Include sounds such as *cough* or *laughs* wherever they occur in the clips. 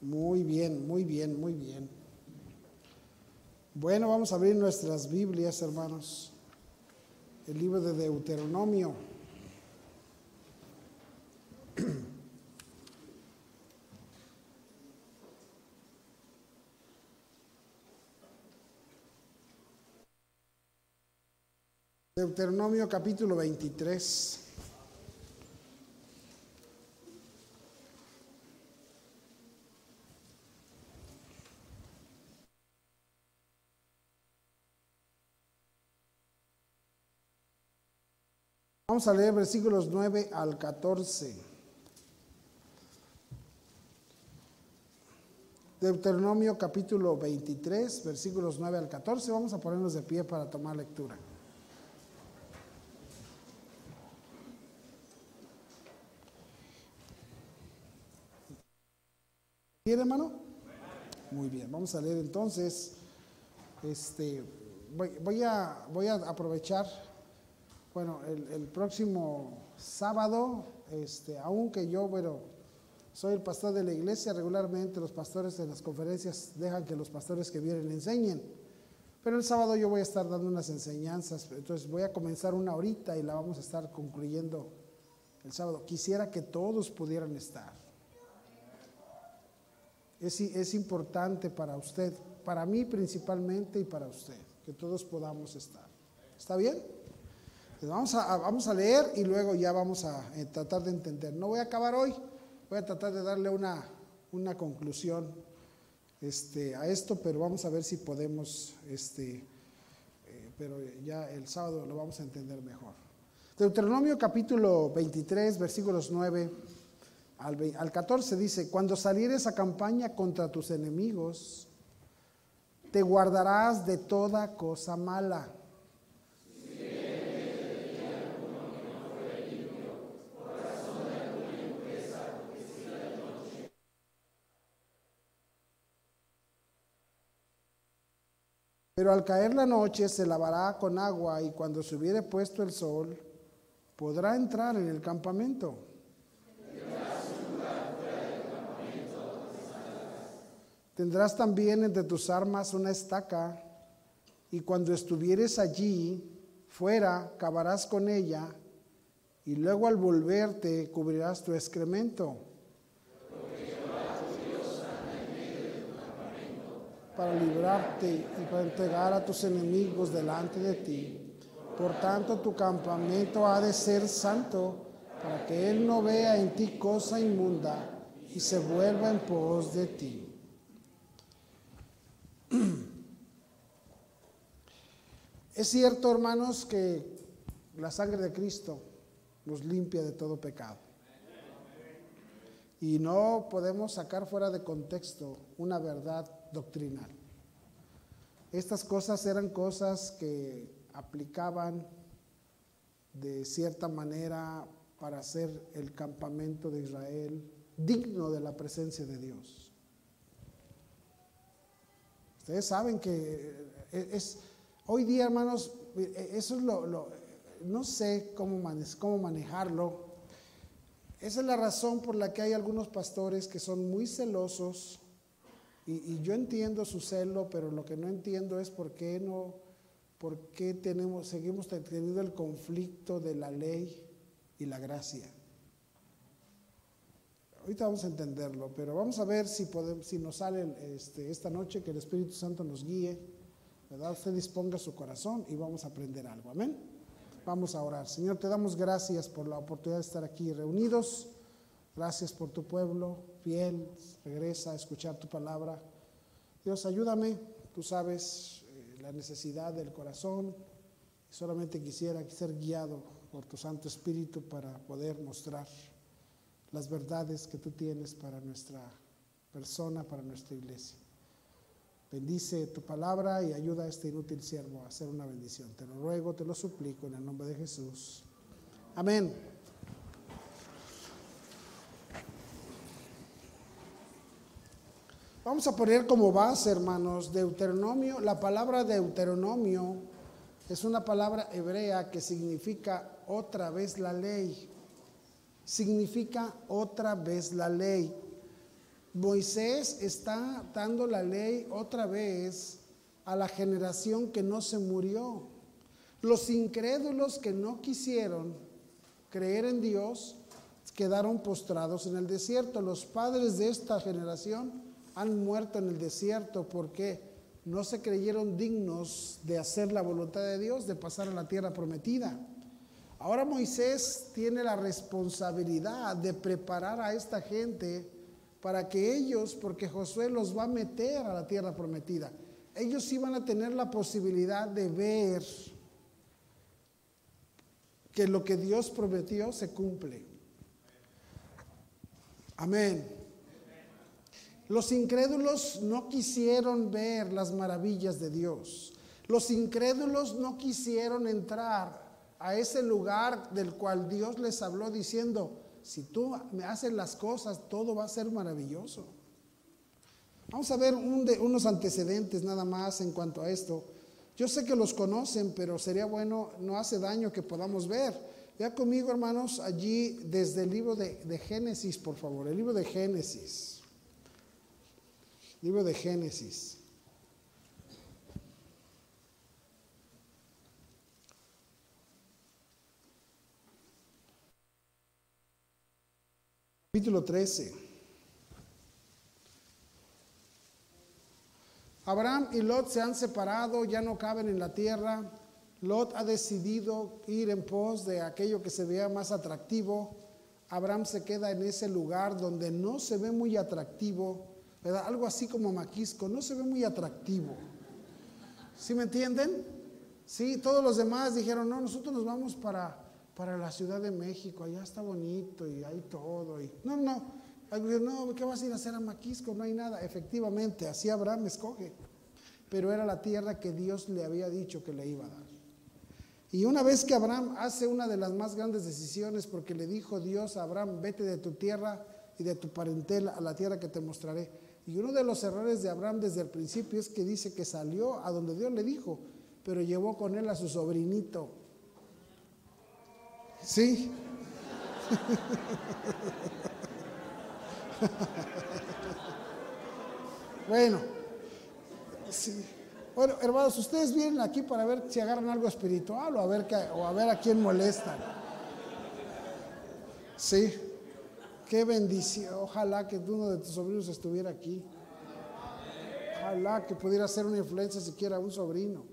Muy bien, muy bien, muy bien. Bueno, vamos a abrir nuestras Biblias, hermanos. El libro de Deuteronomio. Deuteronomio capítulo 23. Vamos a leer versículos 9 al 14. Deuteronomio capítulo 23, versículos 9 al 14. Vamos a ponernos de pie para tomar lectura. ¿Tiene hermano? Muy bien, vamos a leer entonces. Este, voy, voy, a, voy a aprovechar bueno, el, próximo sábado, este, aunque yo, bueno, soy el pastor de la iglesia, regularmente los pastores en las conferencias dejan que los pastores que vienen enseñen. Pero el sábado yo voy a estar dando unas enseñanzas, entonces voy a comenzar una horita y la vamos a estar concluyendo el sábado. Quisiera que todos pudieran estar. Es, es importante para usted, para mí principalmente y para usted, que todos podamos estar. ¿Está bien? Vamos a, vamos a leer y luego ya vamos a eh, tratar de entender. No voy a acabar hoy, voy a tratar de darle una, una conclusión este, a esto, pero vamos a ver si podemos, este, eh, pero ya el sábado lo vamos a entender mejor. Deuteronomio capítulo 23, versículos 9 al, al 14 dice, cuando salieres a campaña contra tus enemigos, te guardarás de toda cosa mala Pero al caer la noche se lavará con agua y cuando se hubiere puesto el sol, podrá entrar en el campamento. Tendrás también entre tus armas una estaca, y cuando estuvieres allí, fuera, cavarás con ella, y luego al volverte cubrirás tu excremento. Para librarte y para entregar a tus enemigos delante de ti. Por tanto, tu campamento ha de ser santo, para que Él no vea en ti cosa inmunda y se vuelva en pos de ti. *clears throat* Es cierto, hermanos, que la sangre de Cristo nos limpia de todo pecado. Y no podemos sacar fuera de contexto una verdad doctrinal. Estas cosas eran cosas que aplicaban de cierta manera para hacer el campamento de Israel digno de la presencia de Dios. Ustedes saben que es, hoy día, hermanos, eso es lo, no sé cómo, cómo manejarlo. Esa es la razón por la que hay algunos pastores que son muy celosos y, yo entiendo su celo, pero lo que no entiendo es por qué no, por qué tenemos, seguimos teniendo el conflicto de la ley y la gracia. Ahorita vamos a entenderlo, pero vamos a ver si, podemos, si nos sale este, esta noche que el Espíritu Santo nos guíe, ¿verdad? Usted disponga su corazón y vamos a aprender algo. Amén. Vamos a orar. Señor, te damos gracias por la oportunidad de estar aquí reunidos. Gracias por tu pueblo fiel. Regresa a escuchar tu palabra. Dios, ayúdame. Tú sabes eh, la necesidad del corazón. Solamente quisiera ser guiado por tu Santo Espíritu para poder mostrar las verdades que tú tienes para nuestra persona, para nuestra iglesia. Bendice tu palabra y ayuda a este inútil siervo a hacer una bendición. Te lo ruego, te lo suplico en el nombre de Jesús. Amén. Vamos a poner como base, hermanos, Deuteronomio. La palabra Deuteronomio es una palabra hebrea que significa otra vez la ley. Significa otra vez la ley. Moisés está dando la ley otra vez a la generación que no se murió. Los incrédulos que no quisieron creer en Dios quedaron postrados en el desierto. Los padres de esta generación han muerto en el desierto porque no se creyeron dignos de hacer la voluntad de Dios, de pasar a la tierra prometida. Ahora Moisés tiene la responsabilidad de preparar a esta gente para que ellos, porque Josué los va a meter a la tierra prometida, ellos iban a tener la posibilidad de ver que lo que Dios prometió se cumple. Amén. Los incrédulos no quisieron ver las maravillas de Dios. Los incrédulos no quisieron entrar a ese lugar del cual Dios les habló diciendo, si tú me haces las cosas, todo va a ser maravilloso. Vamos a ver unos antecedentes nada más en cuanto a esto. Yo sé que los conocen, pero sería bueno, no hace daño que podamos ver. Vea conmigo, hermanos, allí desde el libro de, de Génesis, por favor, el libro de Génesis. Libro de Génesis. Capítulo 13. Abraham y Lot se han separado, ya no caben en la tierra. Lot ha decidido ir en pos de aquello que se vea más atractivo. Abraham se queda en ese lugar donde no se ve muy atractivo, ¿verdad? Algo así como Maquisco, no se ve muy atractivo. ¿Sí me entienden? Sí, todos los demás dijeron, no, nosotros nos vamos para, para la Ciudad de México, allá está bonito y hay todo. Y, no, no, no, ¿qué vas a ir a hacer a Maquisco? No hay nada. Efectivamente, así Abraham escoge. Pero era la tierra que Dios le había dicho que le iba a dar. Y una vez que Abraham hace una de las más grandes decisiones, porque le dijo Dios a Abraham, vete de tu tierra y de tu parentela a la tierra que te mostraré. Y uno de los errores de Abraham desde el principio es que dice que salió a donde Dios le dijo, pero llevó con él a su sobrinito. ¿Sí? *laughs* bueno, sí. Bueno, hermanos, ustedes vienen aquí para ver si agarran algo espiritual o a ver, o a, ver a quién molestan. Sí, qué bendición. Ojalá que uno de tus sobrinos estuviera aquí. Ojalá que pudiera ser una influencia siquiera un sobrino.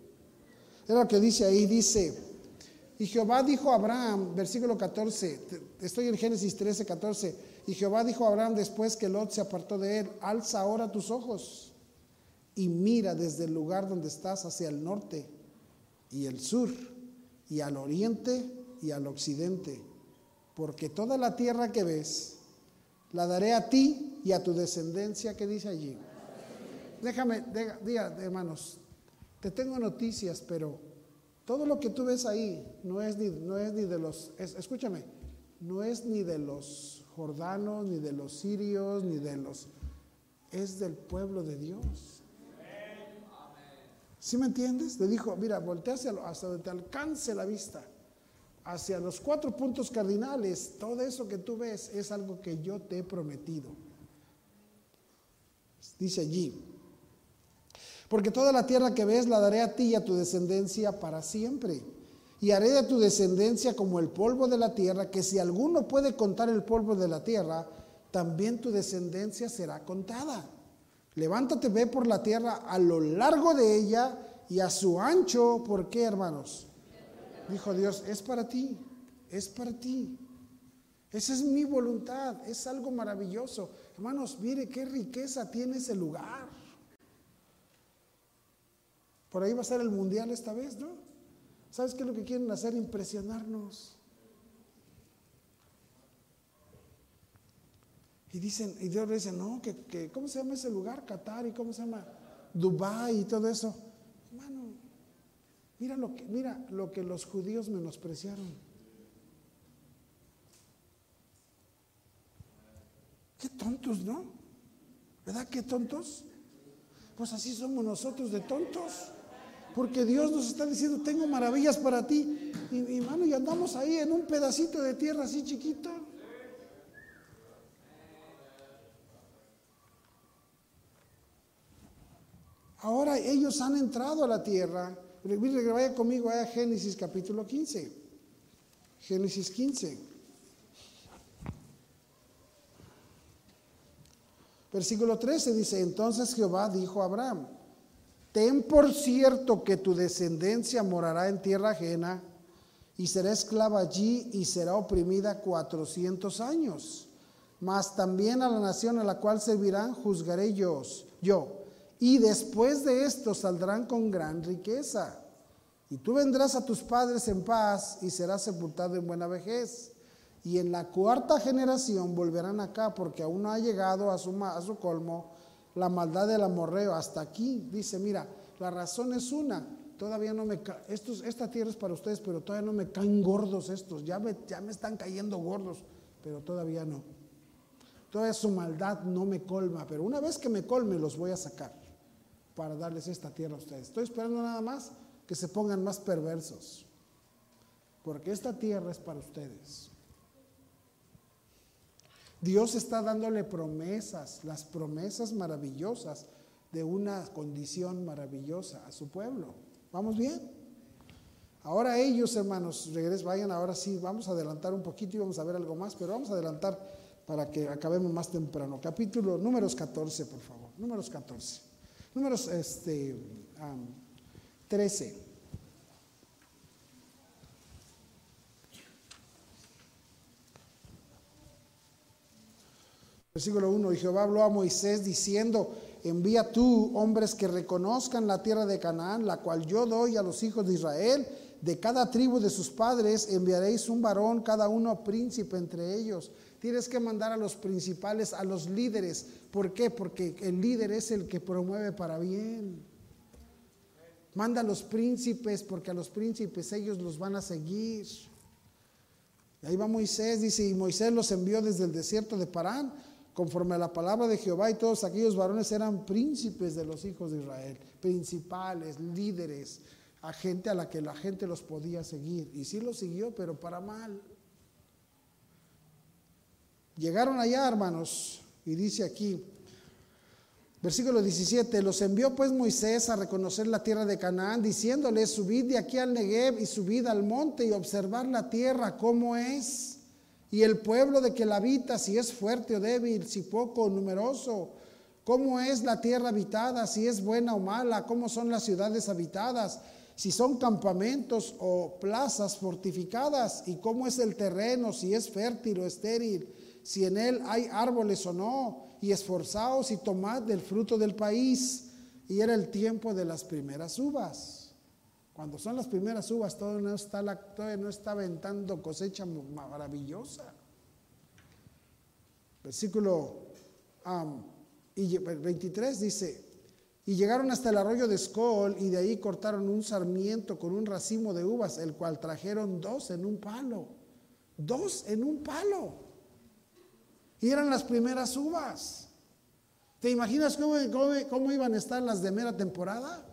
Es lo que dice ahí, dice, y Jehová dijo a Abraham, versículo 14, estoy en Génesis 13, 14, y Jehová dijo a Abraham después que Lot se apartó de él, alza ahora tus ojos y mira desde el lugar donde estás hacia el norte y el sur y al oriente y al occidente, porque toda la tierra que ves la daré a ti y a tu descendencia que dice allí. Déjame, diga, hermanos, te tengo noticias, pero todo lo que tú ves ahí no es ni, no es ni de los, escúchame, no es ni de los jordanos, ni de los sirios, ni de los, es del pueblo de Dios. ¿Sí me entiendes? Le dijo, mira, voltea hasta donde te alcance la vista, hacia los cuatro puntos cardinales, todo eso que tú ves es algo que yo te he prometido. Dice allí, porque toda la tierra que ves la daré a ti y a tu descendencia para siempre. Y haré de tu descendencia como el polvo de la tierra, que si alguno puede contar el polvo de la tierra, también tu descendencia será contada. Levántate, ve por la tierra a lo largo de ella y a su ancho. ¿Por qué, hermanos? Dijo Dios, es para ti, es para ti. Esa es mi voluntad, es algo maravilloso. Hermanos, mire qué riqueza tiene ese lugar. Por ahí va a ser el mundial esta vez, ¿no? ¿Sabes qué es lo que quieren hacer? Impresionarnos. Y dicen, y Dios le dice, no, que, ¿cómo se llama ese lugar? Qatar y cómo se llama Dubai y todo eso. Hermano, mira lo que, mira lo que los judíos menospreciaron. Qué tontos, ¿no? ¿Verdad? Qué tontos. Pues así somos nosotros de tontos. Porque Dios nos está diciendo, tengo maravillas para ti. Y, y, y andamos ahí en un pedacito de tierra así chiquito. Ahora ellos han entrado a la tierra. Mire, vaya conmigo a Génesis capítulo 15. Génesis 15. Versículo 13 dice, entonces Jehová dijo a Abraham, ten por cierto que tu descendencia morará en tierra ajena y será esclava allí y será oprimida cuatrocientos años. Mas también a la nación a la cual servirán juzgaré yo, yo. Y después de esto saldrán con gran riqueza. Y tú vendrás a tus padres en paz y serás sepultado en buena vejez y en la cuarta generación volverán acá porque aún no ha llegado a su, colmo la maldad del amorreo. Hasta aquí dice, mira, la razón es una, todavía no me estos, esta tierra es para ustedes, pero todavía no me caen gordos estos, ya me, ya me están cayendo gordos, pero todavía no. Todavía su maldad no me colma, pero una vez que me colme los voy a sacar para darles esta tierra a ustedes. Estoy esperando nada más que se pongan más perversos, porque esta tierra es para ustedes. Dios está dándole promesas, las promesas maravillosas de una condición maravillosa a su pueblo. ¿Vamos bien? Ahora ellos, hermanos, regres, vayan ahora sí, vamos a adelantar un poquito y vamos a ver algo más, pero vamos a adelantar para que acabemos más temprano. Capítulo números 14, por favor. Números 14. Números este, 13. Versículo 1, y Jehová habló a Moisés diciendo, envía tú hombres que reconozcan la tierra de Canaán, la cual yo doy a los hijos de Israel. De cada tribu de sus padres enviaréis un varón, cada uno príncipe entre ellos. Tienes que mandar a los principales, a los líderes. ¿Por qué? Porque el líder es el que promueve para bien. Manda a los príncipes, porque a los príncipes ellos los van a seguir. Ahí va Moisés, dice, y Moisés los envió desde el desierto de Parán conforme a la palabra de Jehová y todos aquellos varones eran príncipes de los hijos de Israel, principales, líderes, a gente a la que la gente los podía seguir. Y sí los siguió, pero para mal. Llegaron allá, hermanos, y dice aquí, versículo 17, los envió pues Moisés a reconocer la tierra de Canaán, diciéndoles, subid de aquí al Negev y subid al monte y observar la tierra, cómo es y el pueblo de que la habita, si es fuerte o débil, si poco o numeroso, cómo es la tierra habitada, si es buena o mala, cómo son las ciudades habitadas, si son campamentos o plazas fortificadas, y cómo es el terreno, si es fértil o estéril, si en él hay árboles o no, y esforzaos y tomad del fruto del país. Y era el tiempo de las primeras uvas. Cuando son las primeras uvas, todavía no está, la, todavía no está aventando cosecha maravillosa. Versículo 23 dice, y llegaron hasta el arroyo de Escol y de ahí cortaron un sarmiento con un racimo de uvas, el cual trajeron dos en un palo. Dos en un palo. Y eran las primeras uvas. ¿Te imaginas cómo, cómo iban a estar las de mera temporada?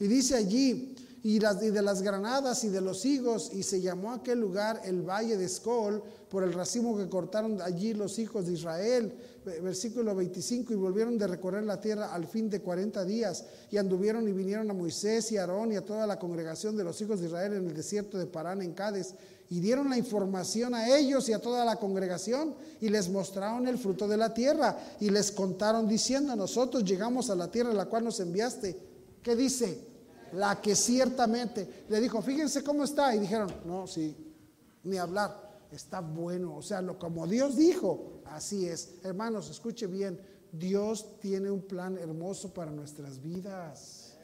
Y dice allí, y, de las granadas y de los higos, y se llamó aquel lugar el valle de Escol, por el racimo que cortaron allí los hijos de Israel. Versículo 25, y volvieron de recorrer la tierra al fin de 40 días, y anduvieron y vinieron a Moisés y Aarón y a toda la congregación de los hijos de Israel en el desierto de Parán en Cádiz, y dieron la información a ellos y a toda la congregación, y les mostraron el fruto de la tierra, y les contaron diciendo, nosotros llegamos a la tierra a la cual nos enviaste ¿Qué dice? La que ciertamente le dijo, fíjense cómo está. Y dijeron, no, sí, ni hablar, está bueno. O sea, lo como Dios dijo, así es. Hermanos, escuche bien, Dios tiene un plan hermoso para nuestras vidas.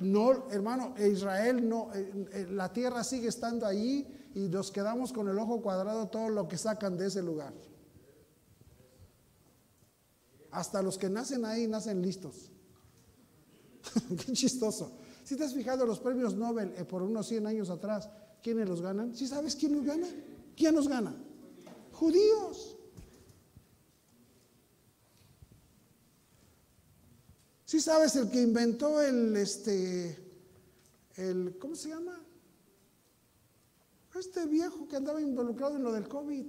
No, hermano, Israel no, eh, eh, la tierra sigue estando allí y nos quedamos con el ojo cuadrado todo lo que sacan de ese lugar. Hasta los que nacen ahí nacen listos. *laughs* Qué chistoso. Si te has fijado los premios Nobel eh, por unos 100 años atrás, ¿quiénes los ganan? ¿Sí sabes quién los gana? ¿Quién los gana? Judíos. ¿Sí sabes el que inventó el, este, el, ¿cómo se llama? Este viejo que andaba involucrado en lo del COVID,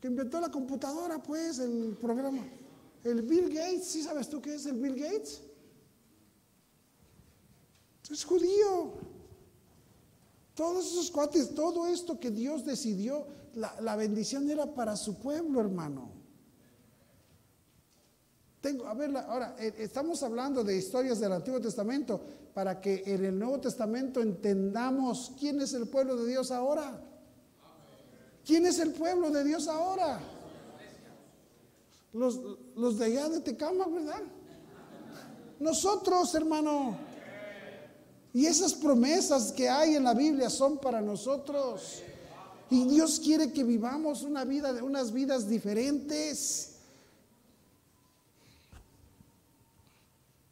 que inventó la computadora, pues, el programa. El Bill Gates, ¿sí sabes tú qué es el Bill Gates? Es judío. Todos esos cuates, todo esto que Dios decidió, la, la bendición era para su pueblo, hermano. Tengo, a ver, ahora, eh, estamos hablando de historias del Antiguo Testamento para que en el Nuevo Testamento entendamos quién es el pueblo de Dios ahora. ¿Quién es el pueblo de Dios ahora? Los, los de allá de Tecama, ¿verdad? Nosotros, hermano. Y esas promesas que hay en la Biblia son para nosotros. Y Dios quiere que vivamos una vida, unas vidas diferentes.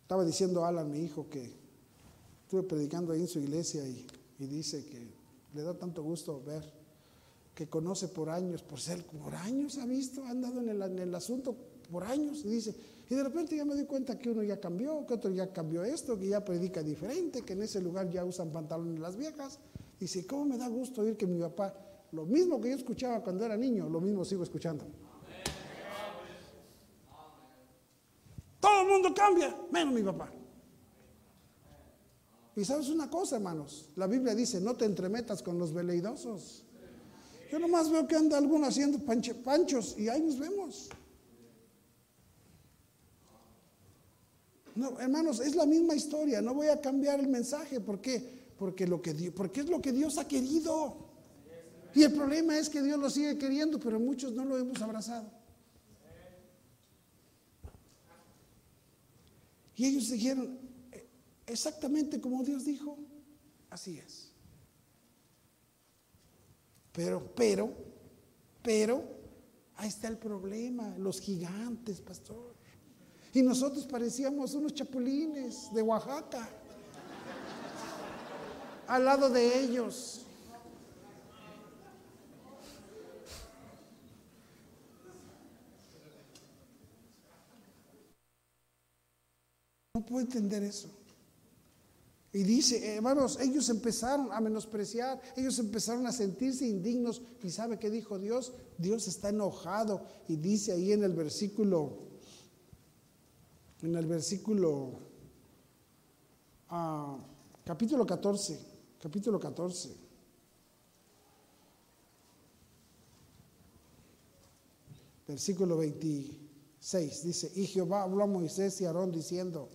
Estaba diciendo Alan, mi hijo, que estuve predicando ahí en su iglesia y, dice que le da tanto gusto ver que conoce por años, por ser, por años ha visto, ha andado en el, asunto por años y dice, y de repente ya me doy cuenta que uno ya cambió, que otro ya cambió esto, que ya predica diferente, que en ese lugar ya usan pantalones las viejas. Dice, ¿cómo me da gusto oír que mi papá, lo mismo que yo escuchaba cuando era niño, lo mismo sigo escuchando? Todo el mundo cambia, menos mi papá. Y sabes una cosa, hermanos, la Biblia dice, no te entremetas con los veleidosos. Yo nomás veo que anda alguno haciendo panchos y ahí nos vemos. No, hermanos, es la misma historia, no voy a cambiar el mensaje, ¿por qué? Porque, lo que porque es lo que Dios ha querido. Y el problema es que Dios lo sigue queriendo, pero muchos no lo hemos abrazado. Y ellos dijeron, exactamente como Dios dijo, así es. Pero, pero, pero, ahí está el problema, los gigantes, pastor. Y nosotros parecíamos unos chapulines de Oaxaca, al lado de ellos. No puedo entender eso. Y dice, hermanos, ellos empezaron a menospreciar, ellos empezaron a sentirse indignos. ¿Y sabe qué dijo Dios? Dios está enojado. Y dice ahí en el versículo, en el versículo, ah, capítulo 14, capítulo 14. Versículo 26 dice, y Jehová habló a Moisés y Aarón diciendo,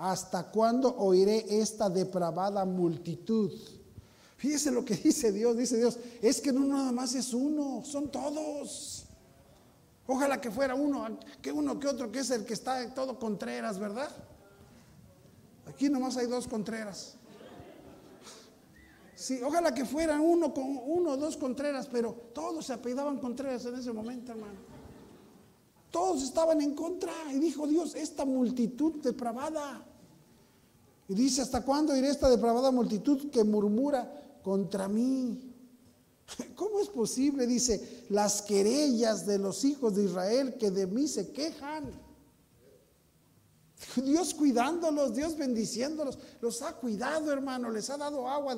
¿Hasta cuándo oiré esta depravada multitud? Fíjese lo que *laughs* dice Dios, dice Dios, es que no nada más es uno, son todos. Ojalá que fuera uno, que uno que otro, que es el que está todo Contreras, ¿verdad? Aquí nomás hay dos Contreras. Sí, ojalá que fuera uno con uno dos Contreras, pero todos se apellidaban Contreras en ese momento, hermano. Todos estaban en contra y dijo Dios, esta multitud depravada. Y dice, ¿hasta cuándo iré esta depravada multitud que murmura contra mí? *laughs* ¿Cómo es posible? Dice, las querellas de los hijos de Israel que de mí se quejan. *laughs* Dios cuidándolos, Dios bendiciéndolos, los ha cuidado, hermano, les ha dado agua,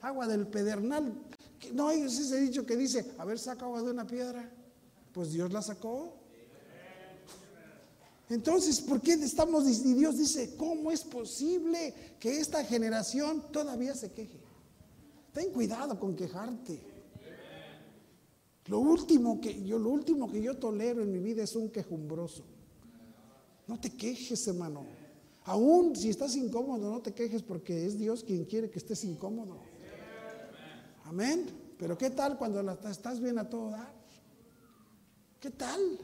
agua del pedernal. No hay ese dicho que dice, a ver, saca agua de una piedra. Pues Dios la sacó. Entonces, ¿por qué estamos, y Dios dice, ¿cómo es posible que esta generación todavía se queje? Ten cuidado con quejarte. Lo último que yo, lo último que yo tolero en mi vida es un quejumbroso. No te quejes, hermano. Aún si estás incómodo, no te quejes porque es Dios quien quiere que estés incómodo. Amén. Pero ¿qué tal cuando estás bien a todo dar? ¿Qué tal?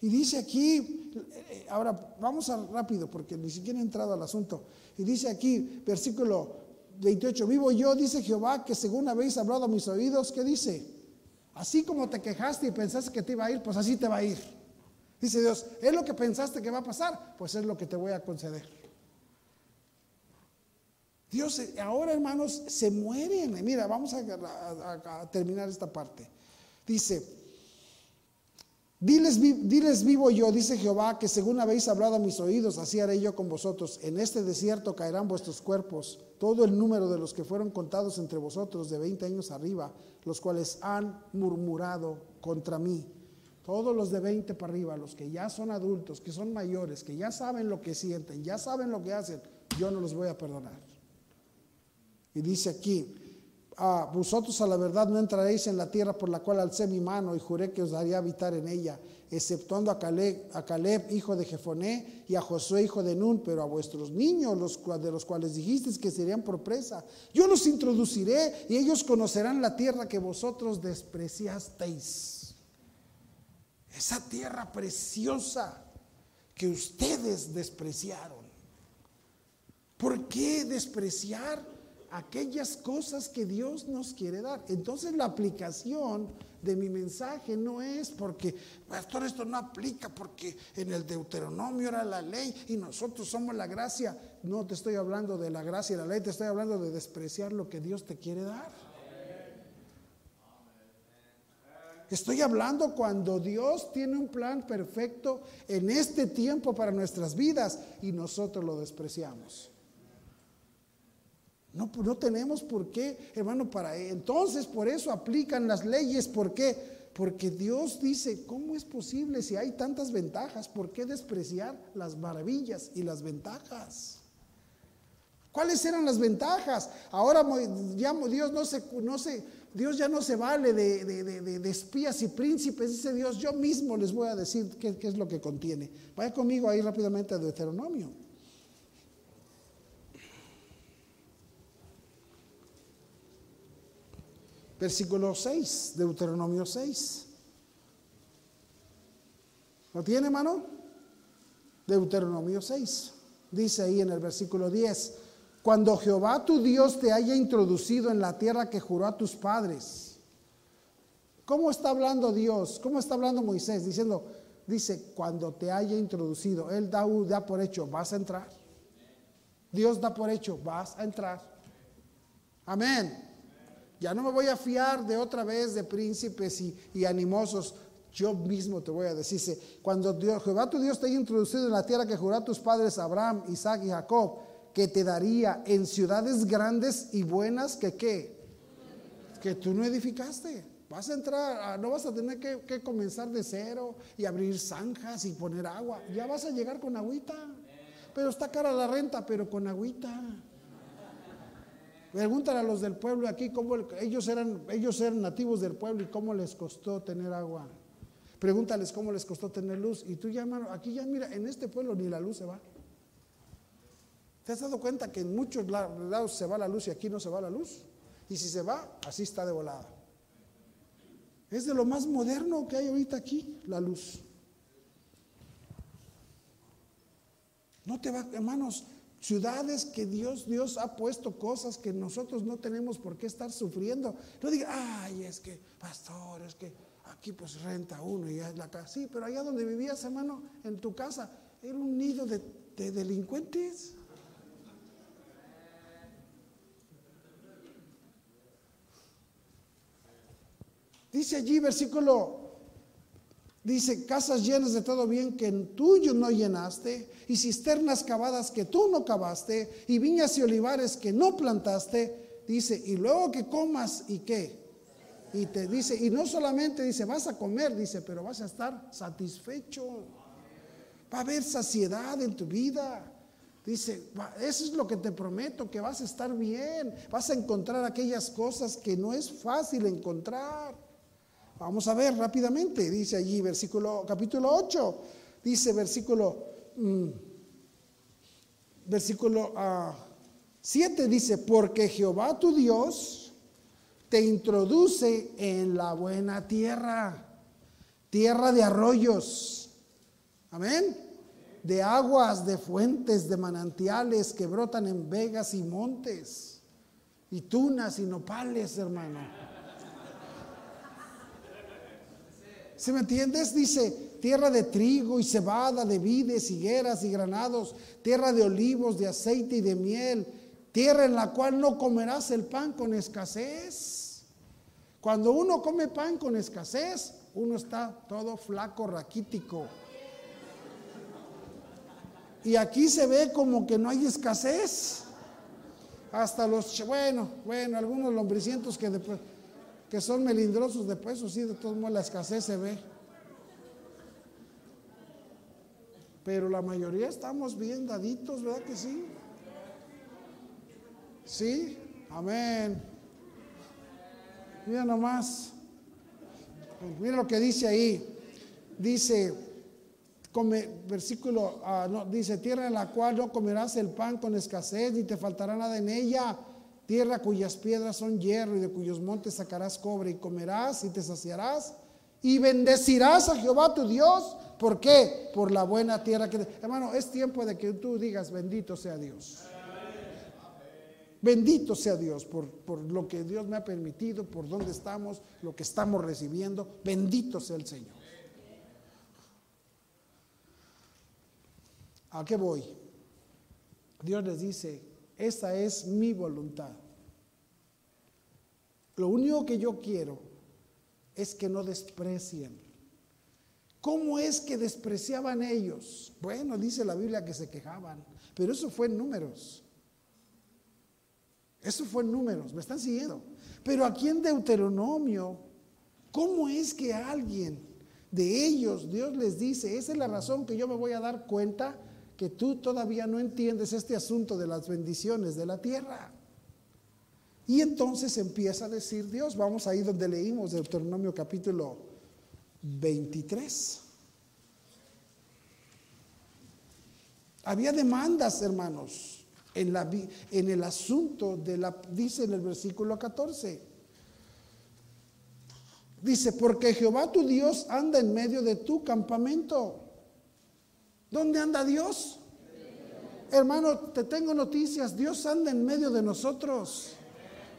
Y dice aquí, eh, ahora vamos rápido porque ni siquiera he entrado al asunto. Y dice aquí, versículo 28, vivo yo, dice Jehová, que según habéis hablado a mis oídos, ¿qué dice? Así como te quejaste y pensaste que te iba a ir, pues así te va a ir. Dice Dios, ¿es lo que pensaste que va a pasar? Pues es lo que te voy a conceder. Dios, eh, ahora hermanos, se mueren. Mira, vamos a terminar esta parte. Dice, Diles, diles, vivo yo, dice Jehová, que según habéis hablado a mis oídos, así haré yo con vosotros. En este desierto caerán vuestros cuerpos, todo el número de los que fueron contados entre vosotros de 20 años arriba, los cuales han murmurado contra mí. Todos los de 20 para arriba, los que ya son adultos, que son mayores, que ya saben lo que sienten, ya saben lo que hacen, yo no los voy a perdonar. Y dice aquí, ah, vosotros a la verdad no entraréis en la tierra por la cual alcé mi mano y juré que os daría habitar en ella, exceptuando a Caleb, a Caleb, hijo de Jefoné, y a Josué, hijo de Nun, pero a vuestros niños, los, de los cuales dijisteis que serían por presa, yo los introduciré y ellos conocerán la tierra que vosotros despreciasteis esa tierra preciosa que ustedes despreciaron. ¿Por qué despreciar aquellas cosas que Dios nos quiere dar? Entonces la aplicación de mi mensaje no es porque, pastor, esto no aplica porque en el Deuteronomio era la ley y nosotros somos la gracia. No te estoy hablando de la gracia y la ley, te estoy hablando de despreciar lo que Dios te quiere dar. Estoy hablando cuando Dios tiene un plan perfecto en este tiempo para nuestras vidas y nosotros lo despreciamos. No, no tenemos por qué, hermano, para entonces por eso aplican las leyes. ¿Por qué? Porque Dios dice, ¿cómo es posible si hay tantas ventajas? ¿Por qué despreciar las maravillas y las ventajas? ¿Cuáles eran las ventajas? Ahora ya Dios no se, no Dios ya no se vale de, espías y príncipes, dice Dios, yo mismo les voy a decir qué, qué es lo que contiene. Vaya conmigo ahí rápidamente a Deuteronomio. Versículo 6, Deuteronomio 6. ¿Lo tiene, hermano? Deuteronomio 6. Dice ahí en el versículo 10 cuando Jehová tu Dios te haya introducido en la tierra que juró a tus padres. ¿Cómo está hablando Dios? ¿Cómo está hablando Moisés? Diciendo, dice, cuando te haya introducido, Él da, da por hecho, vas a entrar. Dios da por hecho, vas a entrar. Amén. Ya no me voy a fiar de otra vez de príncipes y, animosos. Yo mismo te voy a decir, cuando Dios, Jehová tu Dios te haya introducido en la tierra que juró a tus padres Abraham, Isaac y Jacob, que te daría en ciudades grandes y buenas que qué? Que tú no edificaste. Vas a entrar, no vas a tener que, comenzar de cero y abrir zanjas y poner agua. Ya vas a llegar con agüita. Pero está cara la renta, pero con agüita. Pregúntale a los del pueblo aquí cómo ellos eran, ellos eran nativos del pueblo y cómo les costó tener agua. Pregúntales cómo les costó tener luz. Y tú ya, aquí ya mira, en este pueblo ni la luz se va. ¿Te has dado cuenta que en muchos lados se va la luz y aquí no se va la luz? Y si se va, así está de volada. Es de lo más moderno que hay ahorita aquí, la luz. No te va, hermanos, ciudades que Dios, Dios ha puesto cosas que nosotros no tenemos por qué estar sufriendo. No diga, ay, es que, pastor, es que aquí pues renta uno y es la casa. Sí, pero allá donde vivías, hermano, en tu casa, era un nido de delincuentes. Dice allí, versículo, dice, casas llenas de todo bien que en tuyo no llenaste, y cisternas cavadas que tú no cavaste, y viñas y olivares que no plantaste, dice, y luego que comas y qué. Y te dice, y no solamente dice, vas a comer, dice, pero vas a estar satisfecho. Va a haber saciedad en tu vida. Dice, eso es lo que te prometo, que vas a estar bien, vas a encontrar aquellas cosas que no es fácil encontrar. Vamos a ver rápidamente, dice allí versículo capítulo 8, dice versículo mm, versículo 7 ah, dice, porque Jehová tu Dios te introduce en la buena tierra, tierra de arroyos. Amén. De aguas, de fuentes, de manantiales que brotan en vegas y montes, y tunas y nopales, hermano ¿Se me entiendes? Dice, tierra de trigo y cebada, de vides, higueras y granados, tierra de olivos, de aceite y de miel, tierra en la cual no comerás el pan con escasez. Cuando uno come pan con escasez, uno está todo flaco, raquítico. Y aquí se ve como que no hay escasez. Hasta los, bueno, bueno, algunos lombricientos que después que son melindrosos de peso, sí, de todos modos la escasez se ve. pero la mayoría estamos bien daditos, ¿verdad que sí? Sí, amén. Mira nomás. Mira lo que dice ahí. Dice, come, versículo, ah, no, dice, tierra en la cual no comerás el pan con escasez, ni te faltará nada en ella. Tierra cuyas piedras son hierro y de cuyos montes sacarás cobre y comerás y te saciarás y bendecirás a Jehová tu Dios. ¿Por qué? Por la buena tierra que... Hermano, es tiempo de que tú digas, bendito sea Dios. Bendito sea Dios por, por, lo que Dios me ha permitido, por donde estamos, lo que estamos recibiendo. Bendito sea el Señor. ¿A qué voy? Dios les dice, esa es mi voluntad. Lo único que yo quiero es que no desprecien. ¿Cómo es que despreciaban ellos? Bueno, dice la Biblia que se quejaban, pero eso fue en números. Eso fue en números, me están siguiendo. Pero aquí en Deuteronomio, ¿cómo es que alguien de ellos, Dios les dice, esa es la razón que yo me voy a dar cuenta que tú todavía no entiendes este asunto de las bendiciones de la tierra? Y entonces empieza a decir Dios, vamos ahí donde leímos Deuteronomio capítulo 23. Había demandas, hermanos en, la, en el asunto de la, dice en el versículo 14. Dice, porque Jehová tu Dios anda en medio de tu campamento. ¿Dónde anda Dios? Hermano, te tengo noticias, Dios anda en medio de nosotros.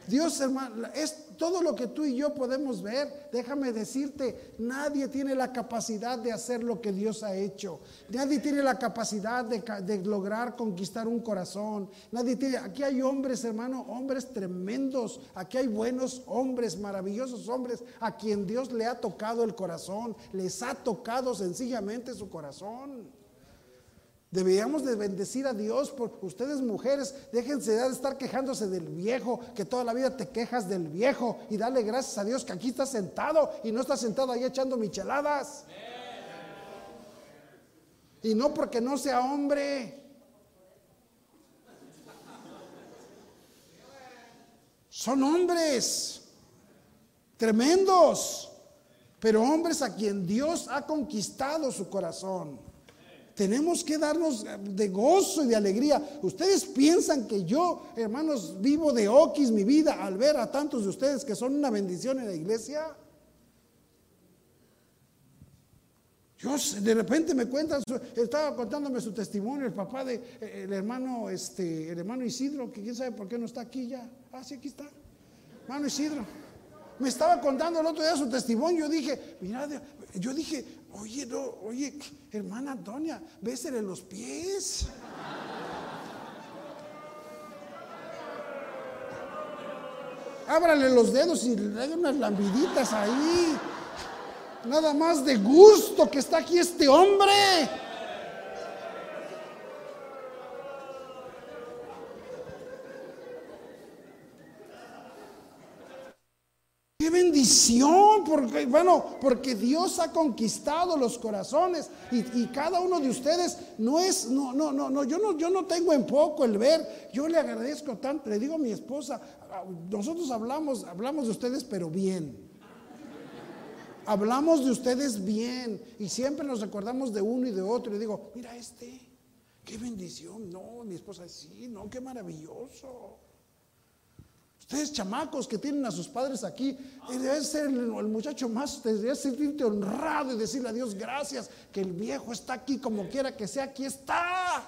Dios, hermano, es todo lo que tú y yo podemos ver, déjame decirte, nadie tiene la capacidad de hacer lo que Dios ha hecho. Nadie tiene la capacidad de, lograr conquistar un corazón. Nadie tiene, aquí hay hombres, hermano, hombres tremendos. Aquí hay buenos hombres, maravillosos hombres a quien Dios le ha tocado el corazón. Les ha tocado sencillamente su corazón. Deberíamos de bendecir a Dios por ustedes mujeres, déjense de estar quejándose del viejo, que toda la vida te quejas del viejo y dale gracias a Dios que aquí estás sentado y no estás sentado ahí echando micheladas. Y no porque no sea hombre. Son hombres tremendos, pero hombres a quien Dios ha conquistado su corazón. Tenemos que darnos de gozo y de alegría. Ustedes piensan que yo, hermanos, vivo de oquis mi vida al ver a tantos de ustedes que son una bendición en la iglesia. Yo de repente me cuentan, estaba contándome su testimonio, el papá de eh, el hermano, este, el hermano Isidro, que quién sabe por qué no está aquí ya. Ah, sí, aquí está. Hermano Isidro. Me estaba contando el otro día su testimonio. Yo dije, mira, yo dije, Oye, no, oye, hermana Antonia, bésele los pies. Ábrale los dedos y le dé unas lambiditas ahí. Nada más de gusto que está aquí este hombre. Bendición, porque, bueno, porque Dios ha conquistado los corazones y, cada uno de ustedes no es, no, no, no, no, yo no, yo no tengo en poco el ver, yo le agradezco tanto, le digo a mi esposa, nosotros hablamos, hablamos de ustedes, pero bien. Hablamos de ustedes bien y siempre nos recordamos de uno y de otro. Y digo, mira este, qué bendición. No, mi esposa, sí, no, qué maravilloso. Ustedes chamacos que tienen a sus padres aquí, debe ser el, muchacho más, debería sentirte honrado y decirle a Dios gracias que el viejo está aquí como quiera que sea, aquí está.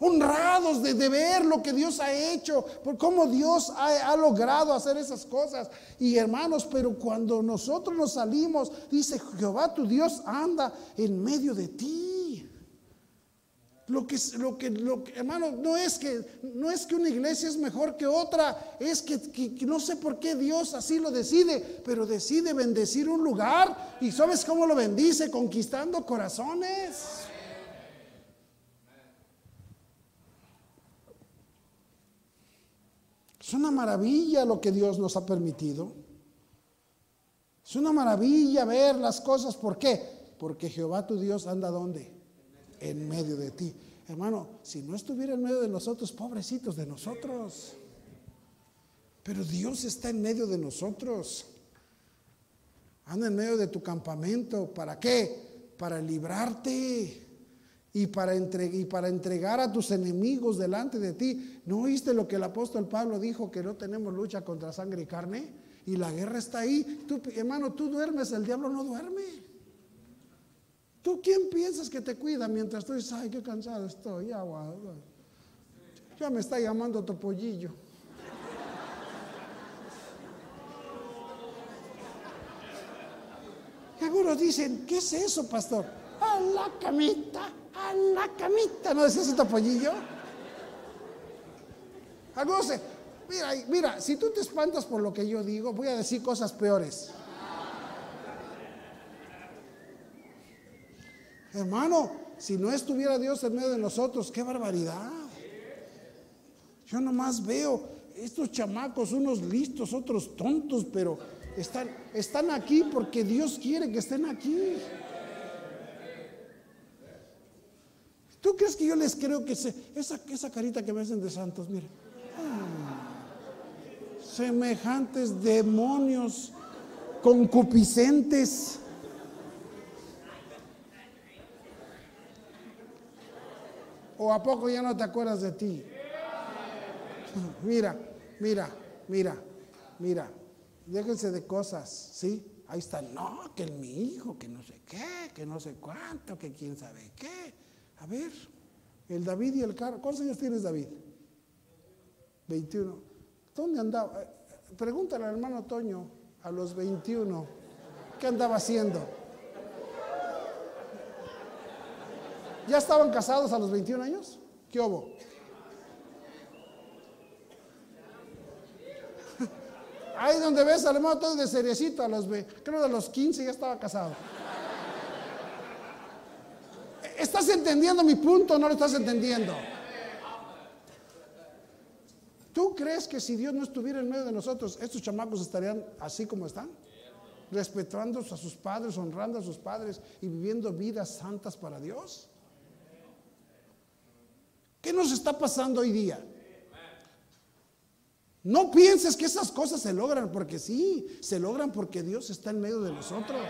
Honrados de, ver lo que Dios ha hecho, por cómo Dios ha, ha logrado hacer esas cosas. Y hermanos, pero cuando nosotros nos salimos, dice Jehová tu Dios anda en medio de ti. Lo que, lo que, lo que, hermano, no es que, no es que una iglesia es mejor que otra, es que, no sé por qué Dios así lo decide, pero decide bendecir un lugar y sabes cómo lo bendice, conquistando corazones. Es una maravilla lo que Dios nos ha permitido. Es Es una maravilla ver las cosas. ¿Por qué? Porque Jehová tu Dios anda donde? En medio de ti. Hermano, si no estuviera en medio de nosotros, pobrecitos de nosotros. Pero Dios está en medio de nosotros. Anda en medio de tu campamento. ¿Para qué? Para librarte y para, y para entregar a tus enemigos delante de ti. ¿No oíste lo que el apóstol Pablo dijo? Que no tenemos lucha contra sangre y carne. Y la guerra está ahí. Hermano, tú duermes, el diablo no duerme. ¿Tú quién piensas que te cuida mientras tú dices, ay, qué cansado estoy? Ya, ya me está llamando Topollillo. Y algunos dicen, ¿qué es eso, pastor? A la camita a la camita, ¿no decías ese topollillo? Algunos mira, mira, si tú te espantas por lo que yo digo, voy a decir cosas peores. Hermano, si no estuviera Dios en medio de nosotros, qué barbaridad. Yo nomás veo estos chamacos, unos listos, otros tontos, pero están, están aquí porque Dios quiere que estén aquí. ¿Tú crees que yo les creo que se, esa, esa carita que me hacen de santos, mira? Semejantes demonios concupiscentes. ¿O a poco ya no te acuerdas de ti? Mira, mira, mira, mira. Déjense de cosas, ¿sí? Ahí está, no, que mi hijo, que no sé qué, que no sé cuánto, que quién sabe qué. A ver, el David y el carro. ¿Cuántos años tienes, David? 21. ¿Dónde andaba? Eh, pregúntale al hermano Toño a los 21. ¿Qué andaba haciendo? ¿Ya estaban casados a los 21 años? ¿Qué hubo? Ahí donde ves al hermano Toño de seriecito, a los, creo de los 15 ya estaba casado. ¿Estás entendiendo mi punto o no lo estás entendiendo? ¿Tú crees que si Dios no estuviera en medio de nosotros, estos chamacos estarían así como están? Respetando a sus padres, honrando a sus padres y viviendo vidas santas para Dios. ¿Qué nos está pasando hoy día? No pienses que esas cosas se logran porque sí, se logran porque Dios está en medio de nosotros.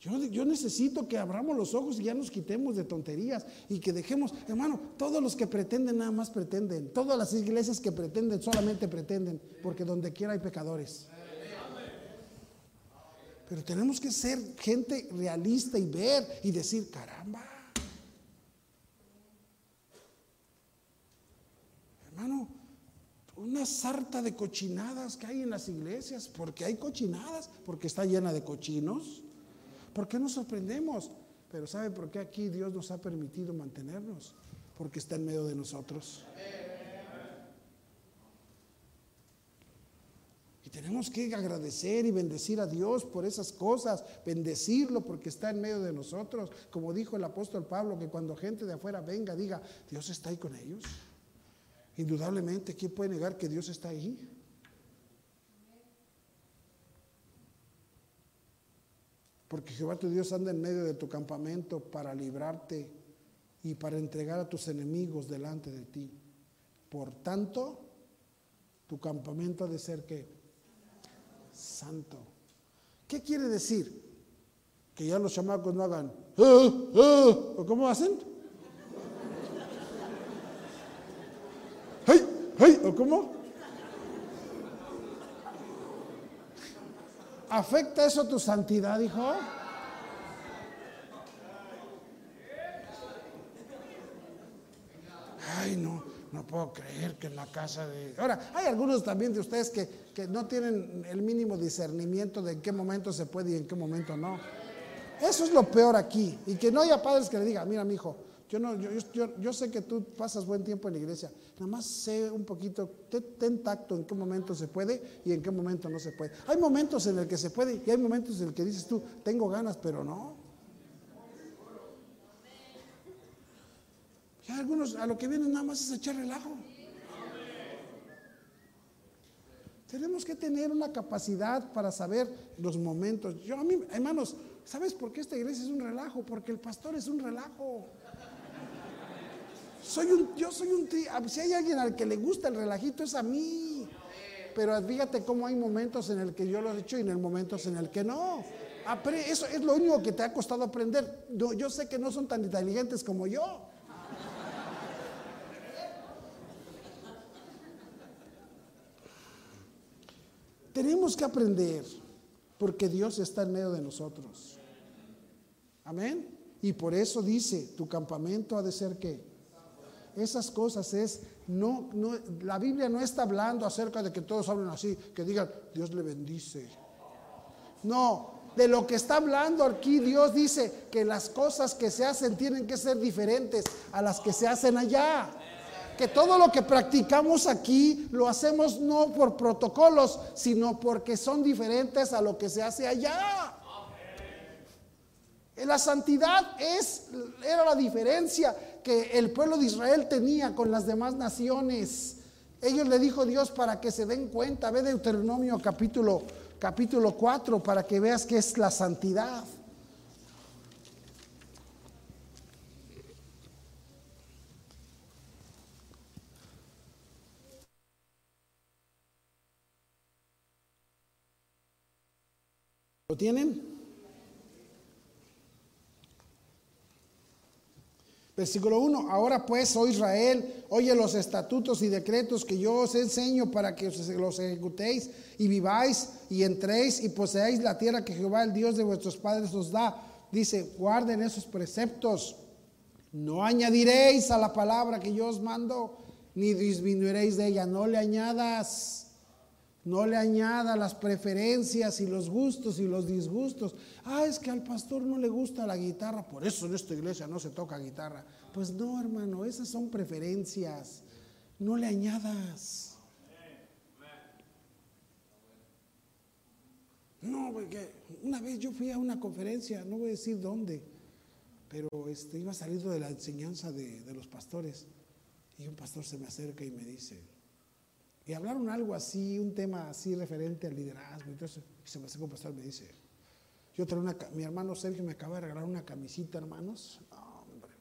Yo, necesito que abramos los ojos y ya nos quitemos de tonterías y que dejemos, hermano, todos los que pretenden nada más pretenden, todas las iglesias que pretenden solamente pretenden, porque donde quiera hay pecadores. Pero tenemos que ser gente realista y ver y decir, caramba. Hermano, una sarta de cochinadas que hay en las iglesias, porque hay cochinadas, porque está llena de cochinos. ¿Por qué nos sorprendemos? Pero ¿sabe por qué aquí Dios nos ha permitido mantenernos? Porque está en medio de nosotros. Y tenemos que agradecer y bendecir a Dios por esas cosas, bendecirlo porque está en medio de nosotros. Como dijo el apóstol Pablo, que cuando gente de afuera venga, diga, Dios está ahí con ellos. Indudablemente, ¿quién puede negar que Dios está ahí? Porque Jehová tu Dios anda en medio de tu campamento para librarte y para entregar a tus enemigos delante de ti. Por tanto, tu campamento ha de ser que santo. ¿Qué quiere decir? Que ya los chamacos no hagan, ah, ah", ¿o cómo hacen? ¡Hey! ¡Hey! ¿O cómo? ¿Afecta eso tu santidad, hijo? Ay, no, no puedo creer que en la casa de... Ahora, hay algunos también de ustedes que, que no tienen el mínimo discernimiento de en qué momento se puede y en qué momento no. Eso es lo peor aquí. Y que no haya padres que le digan, mira, mi hijo, yo, no, yo, sé que tú pasas buen tiempo en la iglesia. Nada más sé un poquito, ten, tacto en qué momento se puede y en qué momento no se puede. Hay momentos en el que se puede y hay momentos en el que dices tú, tengo ganas, pero no. Algunos a lo que vienen nada más es echar relajo. Tenemos que tener una capacidad para saber los momentos. Yo a mí, hermanos, ¿sabes por qué esta iglesia es un relajo? Porque el pastor es un relajo. Soy un, yo soy un tío. Si hay alguien al que le gusta el relajito es a mí. Pero fíjate cómo hay momentos en el que yo lo he hecho y en el momentos en el que no. Eso es lo único que te ha costado aprender. Yo sé que no son tan inteligentes como yo. Tenemos que aprender porque Dios está en medio de nosotros. Amén. Y por eso dice, tu campamento ha de ser que esas cosas es no, no la Biblia no está hablando acerca de que todos hablen así, que digan Dios le bendice. No, de lo que está hablando aquí Dios dice que las cosas que se hacen tienen que ser diferentes a las que se hacen allá que todo lo que practicamos aquí lo hacemos no por protocolos, sino porque son diferentes a lo que se hace allá. La santidad es, era la diferencia que el pueblo de Israel tenía con las demás naciones. Ellos le dijo Dios para que se den cuenta, ve Deuteronomio capítulo, capítulo 4 para que veas que es la santidad. ¿Lo tienen? Versículo 1. Ahora pues, oh Israel, oye los estatutos y decretos que yo os enseño para que los ejecutéis y viváis y entréis y poseáis la tierra que Jehová, el Dios de vuestros padres, os da. Dice, guarden esos preceptos. No añadiréis a la palabra que yo os mando, ni disminuiréis de ella. No le añadas no le añada las preferencias y los gustos y los disgustos. Ah, es que al pastor no le gusta la guitarra, por eso en esta iglesia no se toca guitarra. Pues no, hermano, esas son preferencias. No le añadas. No, porque una vez yo fui a una conferencia, no voy a decir dónde, pero este, iba saliendo de la enseñanza de, de los pastores y un pastor se me acerca y me dice, y hablaron algo así, un tema así referente al liderazgo. Entonces, se me hace pastor me dice, yo traigo una, mi hermano Sergio me acaba de regalar una camisita, hermanos. hombre,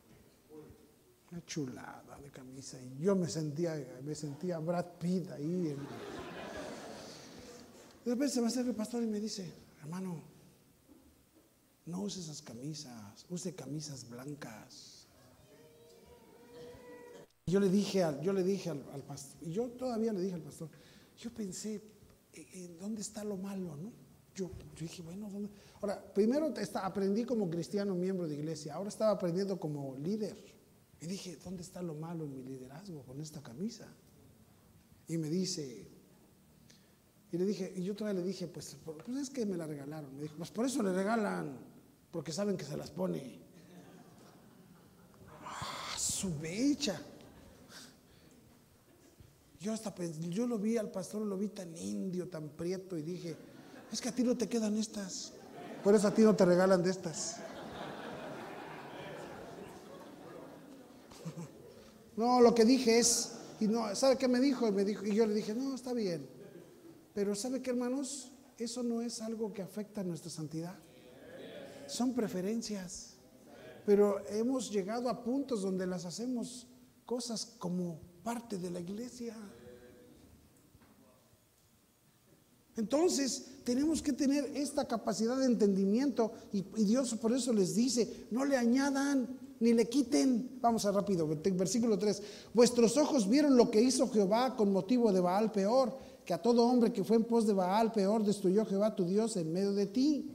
una chulada de camisa. Y yo me sentía, me sentía Brad Pitt ahí. *laughs* De repente se me acerca el pastor y me dice, hermano, no use esas camisas, use camisas blancas. Yo le dije al, yo le dije al, pastor, y yo todavía le dije al pastor, yo pensé, ¿en eh, eh, dónde está lo malo? ¿no? Yo, dije, bueno, ¿dónde? Ahora, primero aprendí como cristiano miembro de iglesia, ahora estaba aprendiendo como líder. Y dije, ¿dónde está lo malo en mi liderazgo con esta camisa? Y me dice, y le dije, y yo todavía le dije, pues, pues es que me la regalaron. Me dijo, pues por eso le regalan, porque saben que se las pone. Ah, su becha. Yo hasta yo lo vi al pastor, lo vi tan indio, tan prieto y dije, es que a ti no te quedan estas. Por eso a ti no te regalan de estas. *laughs* No, lo que dije es, y no, ¿sabe qué me dijo? Me dijo? Y yo le dije, no, está bien. Pero ¿sabe qué, hermanos? Eso no es algo que afecta a nuestra santidad. Son preferencias. Pero hemos llegado a puntos donde las hacemos cosas como parte de la iglesia. Entonces, tenemos que tener esta capacidad de entendimiento y, Dios por eso les dice, no le añadan ni le quiten. Vamos a rápido, versículo 3. Vuestros ojos vieron lo que hizo Jehová con motivo de Baal peor, que a todo hombre que fue en pos de Baal peor destruyó Jehová tu Dios en medio de ti.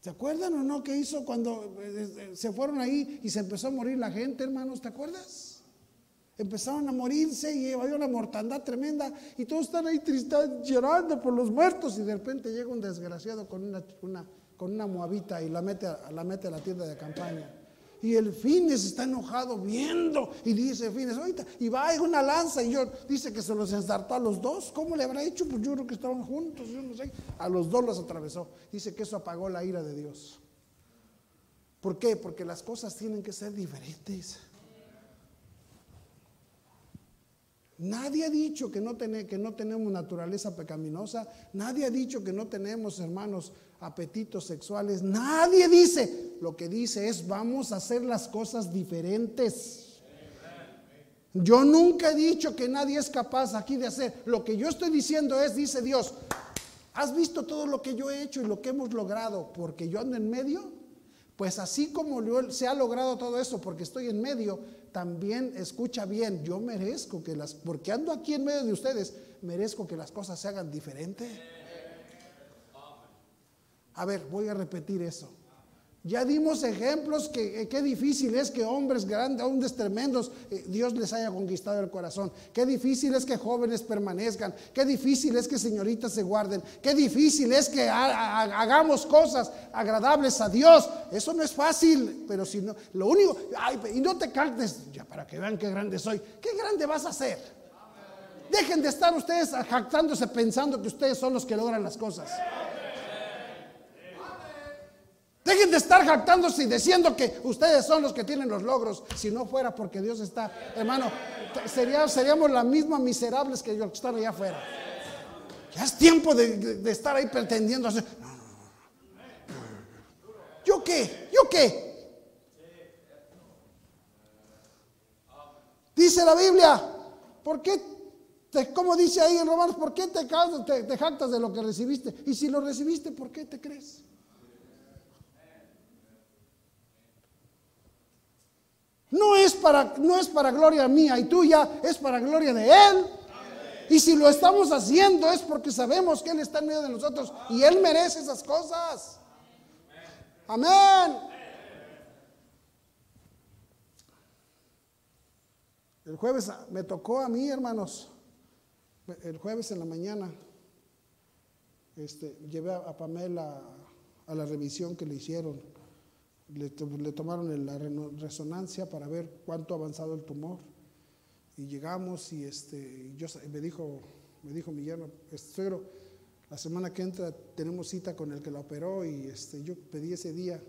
¿Se acuerdan o no que hizo cuando eh, eh, se fueron ahí y se empezó a morir la gente, hermanos? ¿Te acuerdas? Empezaron a morirse y había una mortandad tremenda y todos están ahí tristes, llorando por los muertos y de repente llega un desgraciado con una, con una moabita y la mete, la mete a la tienda de campaña. Y el Fines está enojado viendo y dice Fines, ahorita, y va a una lanza y yo, dice que se los ensartó a los dos. ¿Cómo le habrá hecho? Pues yo creo que estaban juntos, yo no sé. A los dos los atravesó. Dice que eso apagó la ira de Dios. ¿Por qué? Porque las cosas tienen que ser diferentes. Nadie ha dicho que no, que no tenemos naturaleza pecaminosa. Nadie ha dicho que no tenemos, hermanos, apetitos sexuales. Nadie dice. Lo que dice es vamos a hacer las cosas diferentes. Yo nunca he dicho que nadie es capaz aquí de hacer. Lo que yo estoy diciendo es, dice Dios, ¿has visto todo lo que yo he hecho y lo que hemos logrado porque yo ando en medio? Pues así como se ha logrado todo eso porque estoy en medio, también escucha bien, yo merezco que las, porque ando aquí en medio de ustedes, merezco que las cosas se hagan diferente. A ver, voy a repetir eso. Ya dimos ejemplos que eh, qué difícil es que hombres grandes, hombres tremendos, eh, Dios les haya conquistado el corazón. Qué difícil es que jóvenes permanezcan. Qué difícil es que señoritas se guarden. Qué difícil es que hagamos cosas agradables a Dios. Eso no es fácil, pero si no, lo único, y no te cantes, ya para que vean qué grande soy. ¿Qué grande vas a ser? Dejen de estar ustedes jactándose pensando que ustedes son los que logran las cosas. Dejen de estar jactándose y diciendo que ustedes son los que tienen los logros. Si no fuera porque Dios está, hermano, seríamos las mismas miserables que yo que están allá afuera. Ya es tiempo de, estar ahí pretendiendo hacer. ¿Yo qué? ¿Yo qué? Dice la Biblia, ¿por qué, te, como dice ahí en Romanos, ¿por qué te, te, te jactas de lo que recibiste? Y si lo recibiste, ¿por qué te crees? No es para, no es para gloria mía y tuya, es para gloria de Él. Y si lo estamos haciendo es porque sabemos que Él está en medio de nosotros y Él merece esas cosas. Amén. El jueves me tocó a mí, hermanos, el jueves en la mañana, este, llevé a Pamela a la revisión que le hicieron le, tomaron la resonancia para ver cuánto ha avanzado el tumor. Y llegamos y este, yo, me, dijo, me dijo mi yerno, suegro, la semana que entra tenemos cita con el que la operó y este, yo pedí ese día,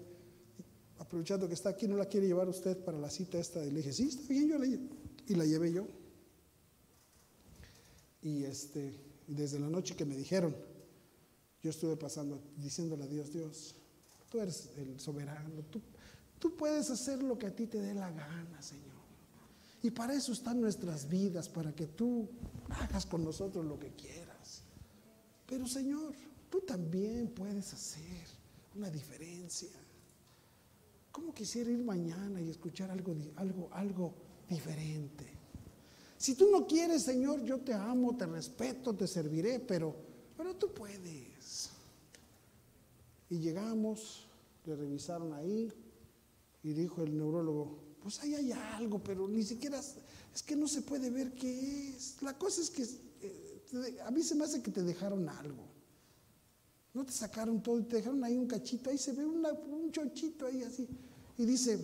aprovechando que está aquí, ¿no la quiere llevar usted para la cita esta? Y le dije, sí, está bien, yo la, y la llevé yo. Y este, desde la noche que me dijeron, yo estuve pasando, diciéndole a Dios, Dios, Tú eres el soberano. Tú, tú puedes hacer lo que a ti te dé la gana, Señor. Y para eso están nuestras vidas, para que tú hagas con nosotros lo que quieras. Pero Señor, tú también puedes hacer una diferencia. ¿Cómo quisiera ir mañana y escuchar algo, algo, algo diferente? Si tú no quieres, Señor, yo te amo, te respeto, te serviré, pero, pero tú puedes. Y llegamos, le revisaron ahí y dijo el neurólogo, pues ahí hay algo, pero ni siquiera, es que no se puede ver qué es. La cosa es que eh, a mí se me hace que te dejaron algo. No te sacaron todo y te dejaron ahí un cachito, ahí se ve un chonchito ahí así. Y dice,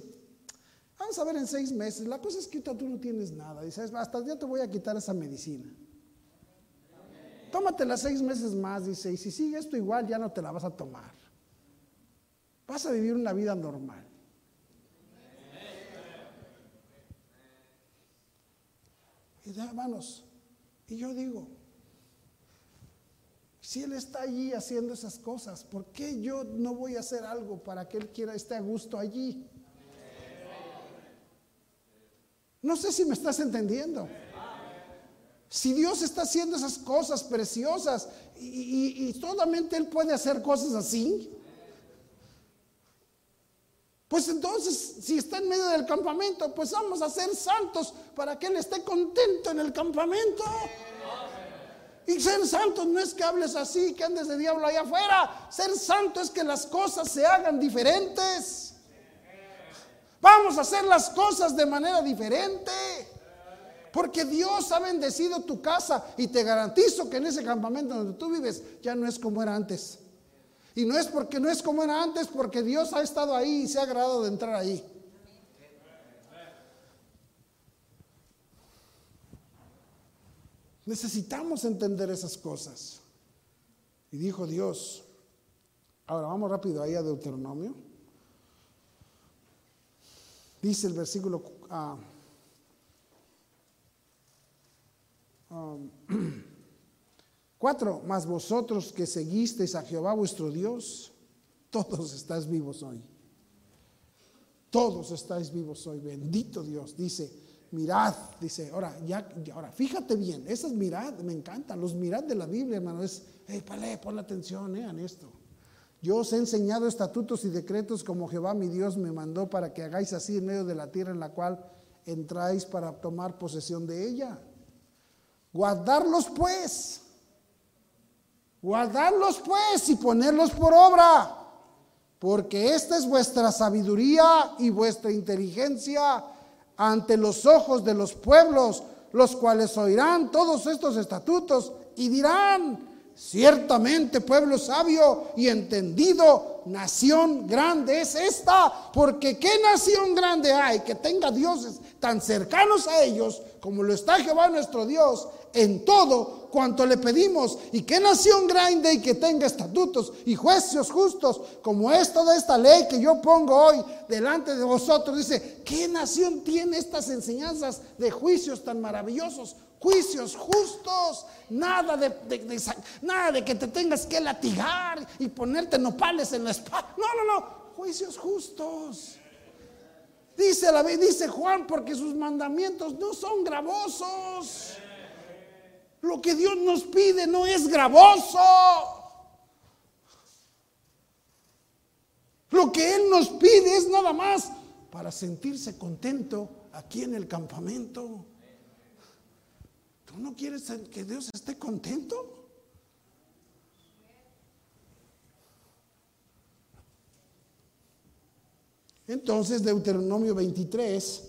vamos a ver en seis meses, la cosa es que tú no tienes nada. Dice, hasta ya te voy a quitar esa medicina. Tómatela seis meses más, dice, y si sigue esto igual ya no te la vas a tomar. Vas a vivir una vida normal. Y hermanos, y yo digo, si Él está allí haciendo esas cosas, ¿por qué yo no voy a hacer algo para que Él quiera esté a gusto allí? No sé si me estás entendiendo. Si Dios está haciendo esas cosas preciosas y, y solamente Él puede hacer cosas así, pues entonces, si está en medio del campamento, pues vamos a ser santos para que Él esté contento en el campamento. Y ser santo no es que hables así, que andes de diablo allá afuera. Ser santo es que las cosas se hagan diferentes. Vamos a hacer las cosas de manera diferente. Porque Dios ha bendecido tu casa y te garantizo que en ese campamento donde tú vives ya no es como era antes. Y no es porque no es como era antes, porque Dios ha estado ahí y se ha agradado de entrar ahí. Necesitamos entender esas cosas. Y dijo Dios, ahora vamos rápido ahí a Deuteronomio. Dice el versículo Um, *clears throat* cuatro, más vosotros que seguisteis a Jehová vuestro Dios, todos estáis vivos hoy. Todos estáis vivos hoy. Bendito Dios. Dice, mirad, dice, ahora, ya, ahora, fíjate bien, esas mirad, me encantan, los mirad de la Biblia, hermano, es, hey, pale, pon la atención, eh, en esto. Yo os he enseñado estatutos y decretos como Jehová mi Dios me mandó para que hagáis así en medio de la tierra en la cual entráis para tomar posesión de ella. Guardarlos pues, guardarlos pues y ponerlos por obra, porque esta es vuestra sabiduría y vuestra inteligencia ante los ojos de los pueblos, los cuales oirán todos estos estatutos y dirán, Ciertamente pueblo sabio y entendido, nación grande es esta, porque qué nación grande hay que tenga dioses tan cercanos a ellos como lo está Jehová nuestro Dios en todo cuanto le pedimos. Y qué nación grande y que tenga estatutos y juicios justos como es toda esta ley que yo pongo hoy delante de vosotros. Dice, ¿qué nación tiene estas enseñanzas de juicios tan maravillosos? juicios justos, nada de, nada de que te tengas que latigar y ponerte nopales en la espalda. No, no, no, juicios justos. Dice la dice Juan, porque sus mandamientos no son gravosos. Lo que Dios nos pide no es gravoso. Lo que Él nos pide es nada más para sentirse contento aquí en el campamento no quieres que Dios esté contento? Entonces Deuteronomio 23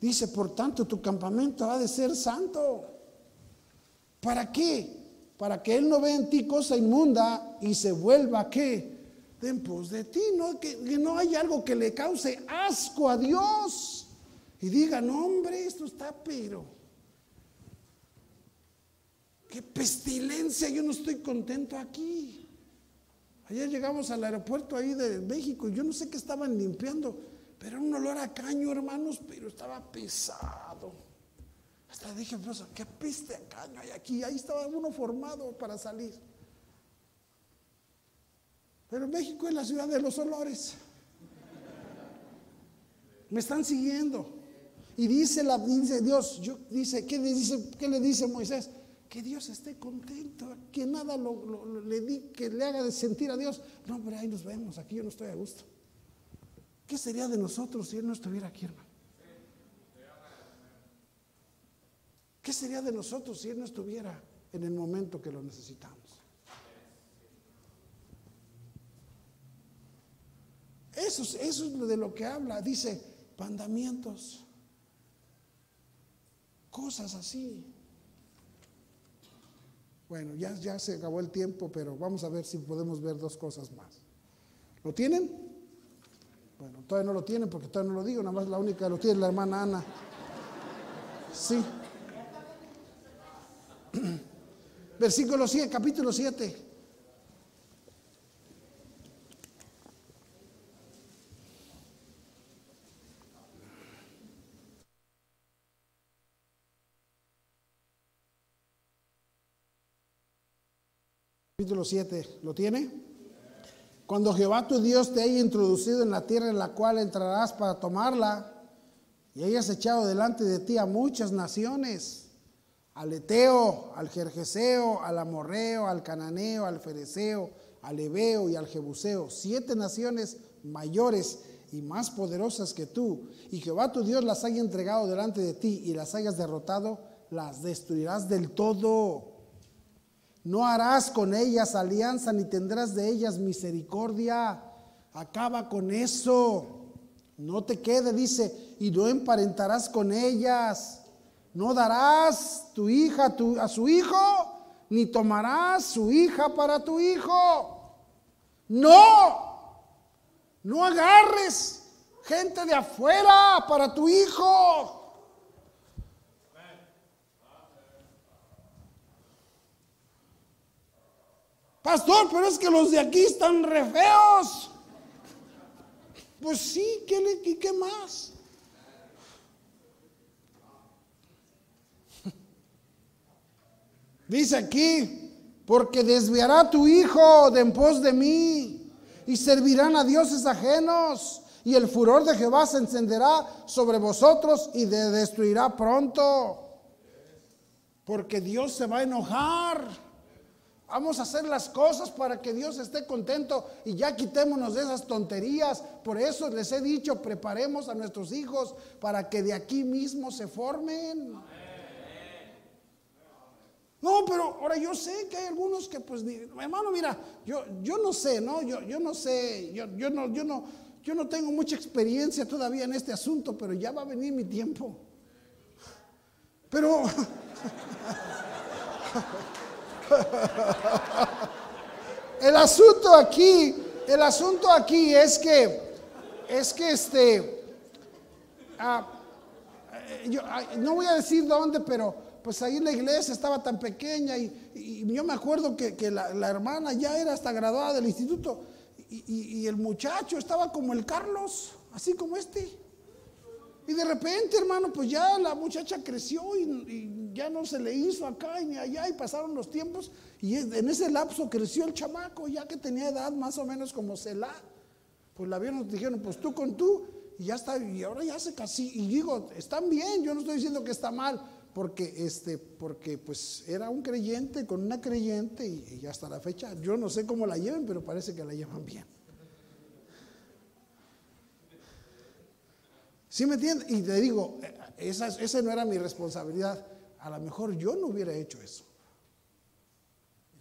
dice, por tanto tu campamento ha de ser santo. ¿Para qué? Para que Él no vea en ti cosa inmunda y se vuelva de en pos de ti, no, que, que no hay algo que le cause asco a Dios y diga, no hombre, esto está pero qué pestilencia, yo no estoy contento aquí. Ayer llegamos al aeropuerto ahí de México y yo no sé qué estaban limpiando, pero era un olor a caño, hermanos, pero estaba pesado. Hasta dije, pues, qué peste a caño hay aquí. Ahí estaba uno formado para salir. Pero México es la ciudad de los olores. Me están siguiendo. Y dice, la, dice Dios, yo, dice, ¿qué le dice, qué le dice Moisés? que Dios esté contento, que nada le di, que le haga sentir a Dios. No, pero ahí nos vemos, aquí yo no estoy a gusto. ¿Qué sería de nosotros si Él no estuviera aquí, hermano? ¿Qué sería de nosotros si Él no estuviera en el momento que lo necesitamos? Eso, es de lo que habla. Dice, mandamientos, cosas así. Bueno, ya, ya se acabó el tiempo, pero vamos a ver si podemos ver dos cosas más. ¿Lo tienen? Bueno, todavía no lo tienen porque todavía no lo digo, nada más la única que lo tiene es la hermana Ana. Sí. *clears throat* Versículo 7, capítulo 7. capítulo 7, ¿lo tiene? Cuando Jehová tu Dios te haya introducido en la tierra en la cual entrarás para tomarla, y hayas echado delante de ti a muchas naciones, al Eteo, al Jerjeseo, al Amorreo, al Cananeo, al Fereceo, al Ebeo y al Jebuseo, siete naciones mayores y más poderosas que tú, y Jehová tu Dios las haya entregado delante de ti y las hayas derrotado, las destruirás del todo no harás con ellas alianza ni tendrás de ellas misericordia. Acaba con eso. No te quede, dice, y no emparentarás con ellas. No darás tu hija a su hijo, ni tomarás su hija para tu hijo. No, no agarres gente de afuera para tu hijo. Pastor, pero es que los de aquí están re feos. Pues sí, ¿qué, qué más? Dice aquí, porque desviará tu hijo de en pos de mí y servirán a dioses ajenos y el furor de Jehová se encenderá sobre vosotros y de destruirá pronto. Porque Dios se va a enojar. Vamos a hacer las cosas para que Dios esté contento y ya quitémonos de esas tonterías. Por eso les he dicho, preparemos a nuestros hijos para que de aquí mismo se formen. No, pero ahora yo sé que hay algunos que pues, hermano, mira, yo, yo no sé, ¿no? Yo, yo no sé, yo, yo no, yo no, yo no tengo mucha experiencia todavía en este asunto, pero ya va a venir mi tiempo. Pero... *laughs* el asunto aquí, el asunto aquí es que, es que este, ah, yo, no voy a decir dónde, pero pues ahí la iglesia estaba tan pequeña y, yo me acuerdo que, la, la, hermana ya era hasta graduada del instituto y, el muchacho estaba como el Carlos, así como este. Y de repente, hermano, pues ya la muchacha creció y, ya no se le hizo acá ni allá y pasaron los tiempos. Y en ese lapso creció el chamaco, ya que tenía edad más o menos como Selah. Pues la vieron, dijeron, pues tú con tú, y ya está, y ahora ya se casi. Y digo, están bien, yo no estoy diciendo que está mal, porque, este, porque pues era un creyente con una creyente y, hasta la fecha, yo no sé cómo la lleven, pero parece que la llevan bien. ¿Sí me entiendes? Y te digo, esa, esa no era mi responsabilidad. A lo mejor yo no hubiera hecho eso.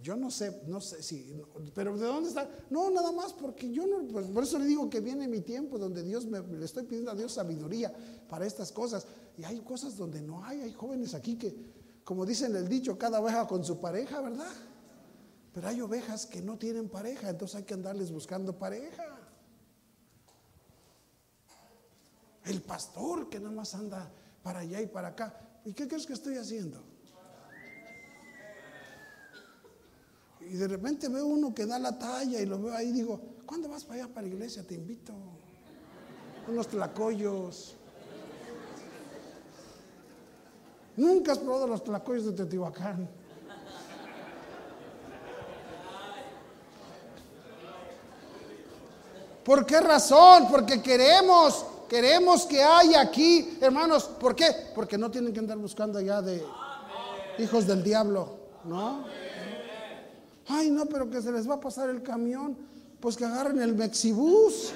Yo no sé, no sé si, pero ¿de dónde está? No, nada más porque yo no, pues por eso le digo que viene mi tiempo donde Dios me, le estoy pidiendo a Dios sabiduría para estas cosas. Y hay cosas donde no hay, hay jóvenes aquí que, como dicen el dicho, cada oveja con su pareja, ¿verdad? Pero hay ovejas que no tienen pareja, entonces hay que andarles buscando pareja. El pastor que nada más anda para allá y para acá. ¿Y qué crees que estoy haciendo? Y de repente veo uno que da la talla y lo veo ahí y digo, ¿cuándo vas para allá para la iglesia? Te invito. Unos tlacoyos. Nunca has probado los tlacoyos de Teotihuacán. ¿Por qué razón? Porque queremos, queremos que haya aquí, hermanos. ¿Por qué? Porque no tienen que andar buscando allá de hijos del diablo, ¿no? Ay, no, pero que se les va a pasar el camión. Pues que agarren el Mexibus.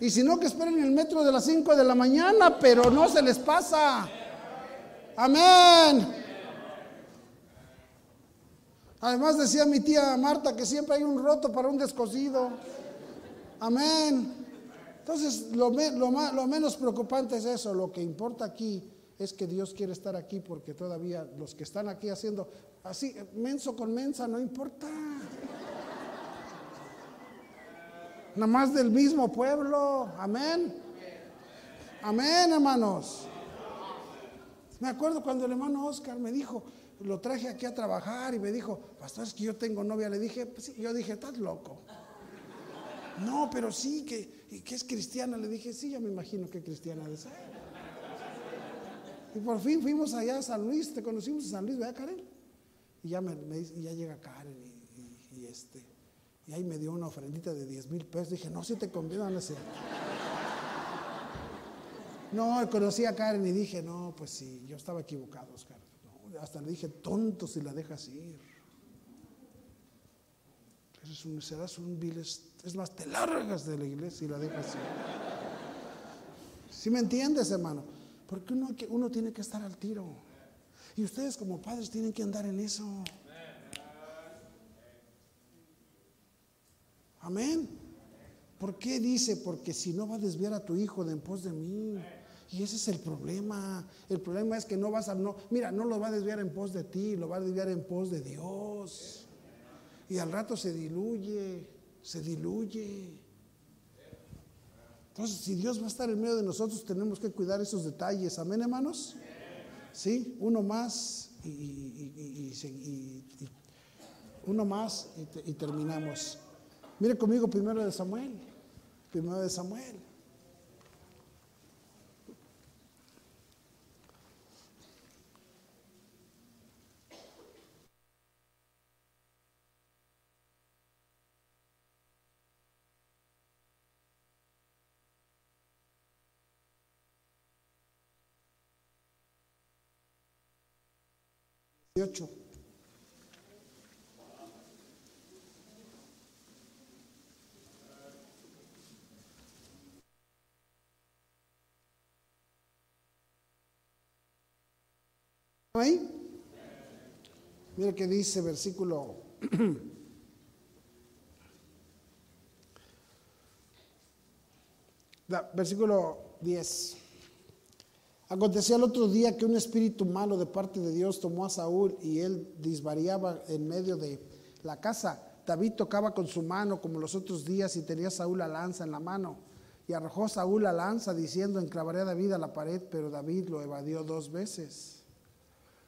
Y si no, que esperen el metro de las 5 de la mañana, pero no se les pasa. Amén. Además decía mi tía Marta que siempre hay un roto para un descosido. Amén. Entonces, lo, lo menos preocupante es eso. Lo que importa aquí es que Dios quiere estar aquí porque todavía los que están aquí haciendo así, menso con mensa, no importa. Nada más del mismo pueblo. Amén. Amén, hermanos. Me acuerdo cuando el hermano Oscar me dijo, lo traje aquí a trabajar y me dijo, pastor, es que yo tengo novia. Le dije, pues yo dije, estás loco. No, pero sí, que, que es cristiana. Le dije, sí, ya me imagino que cristiana de ser. Y por fin fuimos allá a San Luis, te conocimos en San Luis, ¿verdad, Karen? Y ya, me, y ya llega Karen y este. Y ahí me dio una ofrendita de 10 mil pesos. Dije, no, si te conviene, no sé. No, conocí a Karen y dije, no, pues sí, yo estaba equivocado, Oscar. hasta le dije, tonto si la dejas ir. Eres un, serás un vil, es más, te largas de la iglesia y la dejas ir. ¿Sí me entiendes, hermano? Porque uno, uno tiene que estar al tiro. Y ustedes como padres tienen que andar en eso. Amén. ¿Por qué dice? Porque si no va a desviar a tu hijo de en pos de mí. Y ese es el problema. El problema es que no vas a, no, mira, no lo va a desviar en pos de ti, lo va a desviar en pos de Dios. Y al rato se diluye, se diluye. Entonces, si Dios va a estar en medio de nosotros, tenemos que cuidar esos detalles. Amén, hermanos. Sí, uno más y, uno más y terminamos. Mire conmigo primero de Samuel. Primero de Samuel. Ahí? Mira que dice versículo *clears throat* versículo 10. Acontecía el otro día que un espíritu malo de parte de Dios tomó a Saúl y él disvariaba en medio de la casa. David tocaba con su mano como los otros días y tenía Saúl la lanza en la mano. Y arrojó Saúl la lanza diciendo, enclavaré a David a la pared, pero David lo evadió dos veces.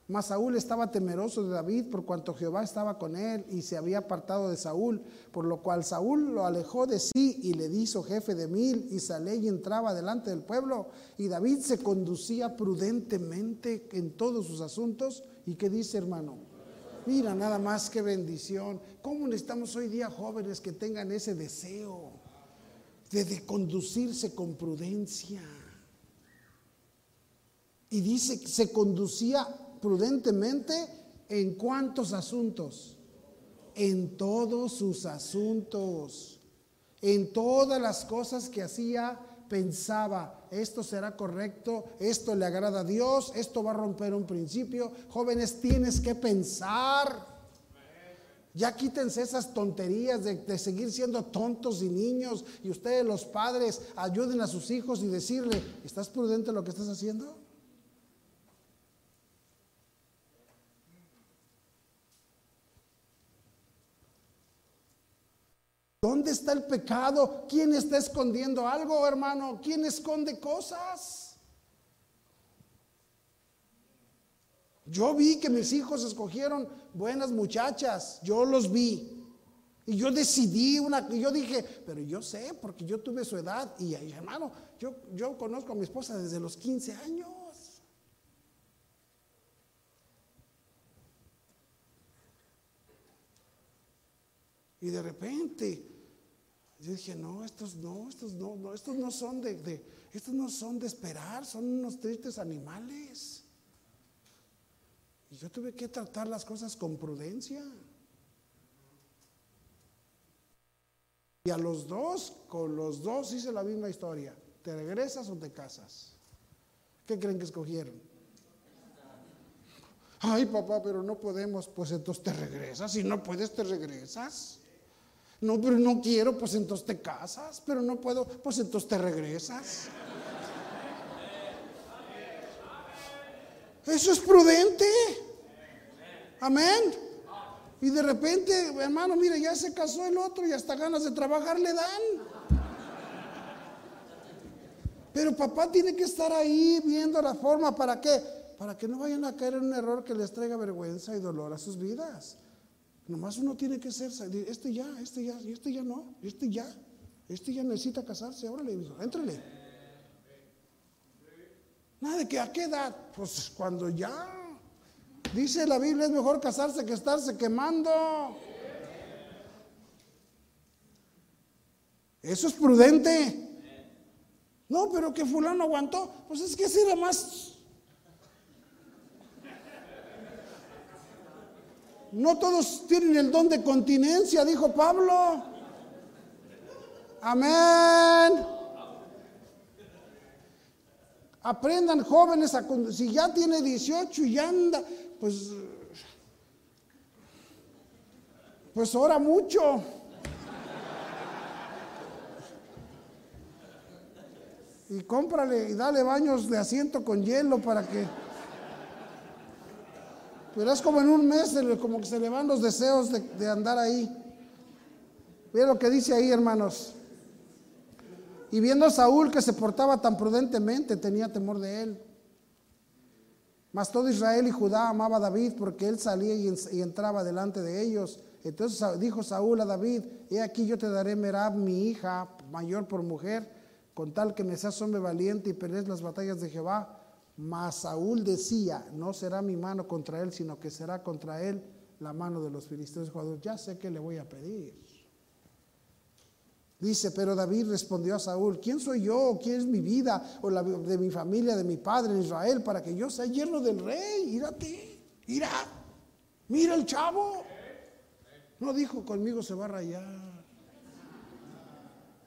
Mas Saúl estaba temeroso de David por cuanto Jehová estaba con él y se había apartado de Saúl, por lo cual Saúl lo alejó de sí y le hizo jefe de mil y sale y entraba delante del pueblo y David se conducía prudentemente en todos sus asuntos. ¿Y qué dice hermano? Mira, nada más que bendición. ¿Cómo necesitamos hoy día jóvenes que tengan ese deseo de, conducirse con prudencia? Y dice, se conducía prudentemente en cuántos asuntos? En todos sus asuntos, en todas las cosas que hacía, pensaba, esto será correcto, esto le agrada a Dios, esto va a romper un principio. Jóvenes, tienes que pensar. Ya quítense esas tonterías de, de, seguir siendo tontos y niños. Y ustedes los padres ayuden a sus hijos y decirle, ¿estás prudente en lo que estás haciendo? ¿Dónde está el pecado? ¿Quién está escondiendo algo, hermano? ¿Quién esconde cosas? Yo vi que mis hijos escogieron buenas muchachas, yo los vi. Y yo decidí una, yo dije, pero yo sé, porque yo tuve su edad. Y hermano, yo, yo conozco a mi esposa desde los 15 años. Y de repente, yo dije, no, estos no, estos no, no estos no son de, estos no son de esperar, son unos tristes animales. Y yo tuve que tratar las cosas con prudencia. Y a los dos, con los dos hice la misma historia. ¿Te regresas o te casas? ¿Qué creen que escogieron? Ay, papá, pero no podemos. Pues entonces te regresas. Si no puedes, te regresas. No, pero no quiero, pues entonces te casas, pero no puedo, pues entonces te regresas. Eso es prudente. Amén. Y de repente, hermano, mire, ya se casó el otro y hasta ganas de trabajar le dan. Pero papá tiene que estar ahí viendo la forma para qué? Para que no vayan a caer en un error que les traiga vergüenza y dolor a sus vidas. Nomás uno tiene que ser, este ya, este ya, y este ya no, este ya, este ya necesita casarse, órale, hijo, éntrale. Nada de que a qué edad, pues cuando ya. Dice la Biblia es mejor casarse que estarse quemando. Eso es prudente. No, pero que fulano aguantó, pues es que ese era más No todos tienen el don de continencia, dijo Pablo. Amén. Aprendan jóvenes a si ya tiene 18 y anda, pues pues ora mucho. Y cómprale y dale baños de asiento con hielo para que pero es como en un mes, como que se le van los deseos de, andar ahí. Ve lo que dice ahí, hermanos. Y viendo a Saúl que se portaba tan prudentemente, tenía temor de él. Mas todo Israel y Judá amaba a David porque él salía y, entraba delante de ellos. Entonces dijo Saúl a David, he aquí yo te daré Merab, mi hija, mayor por mujer, con tal que me seas hombre valiente y pelees las batallas de Jehová. Mas Saúl decía, no será mi mano contra él, sino que será contra él la mano de los filisteos. Ya sé que le voy a pedir. Dice, pero David respondió a Saúl, ¿quién soy yo? ¿Quién es mi vida? O la de mi familia, de mi padre en Israel, para que yo sea yerno del rey. Írate, irá. Mira el chavo. No dijo conmigo se va a rayar.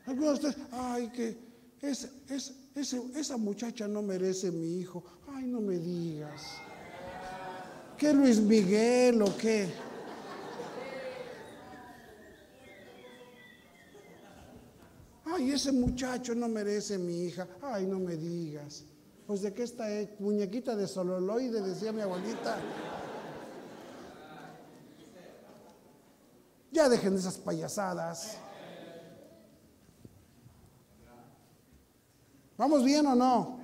Algunos de ustedes, ay, que es, es, esa muchacha no merece mi hijo. Ay, no me digas. ¿Qué Luis Miguel o qué? Ay, ese muchacho no merece mi hija. Ay, no me digas. Pues de qué está? Muñequita de sololoide, decía mi abuelita. Ya dejen esas payasadas. ¿Vamos bien o no?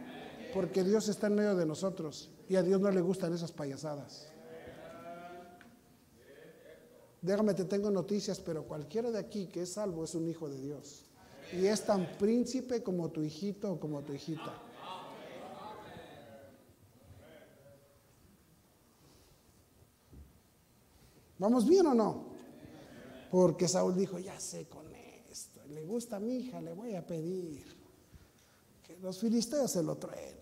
Porque Dios está en medio de nosotros y a Dios no le gustan esas payasadas. Déjame, te tengo noticias, pero cualquiera de aquí que es salvo es un hijo de Dios. Y es tan príncipe como tu hijito o como tu hijita. ¿Vamos bien o no? Porque Saúl dijo, ya sé con esto, le gusta a mi hija, le voy a pedir los filisteos se lo traen.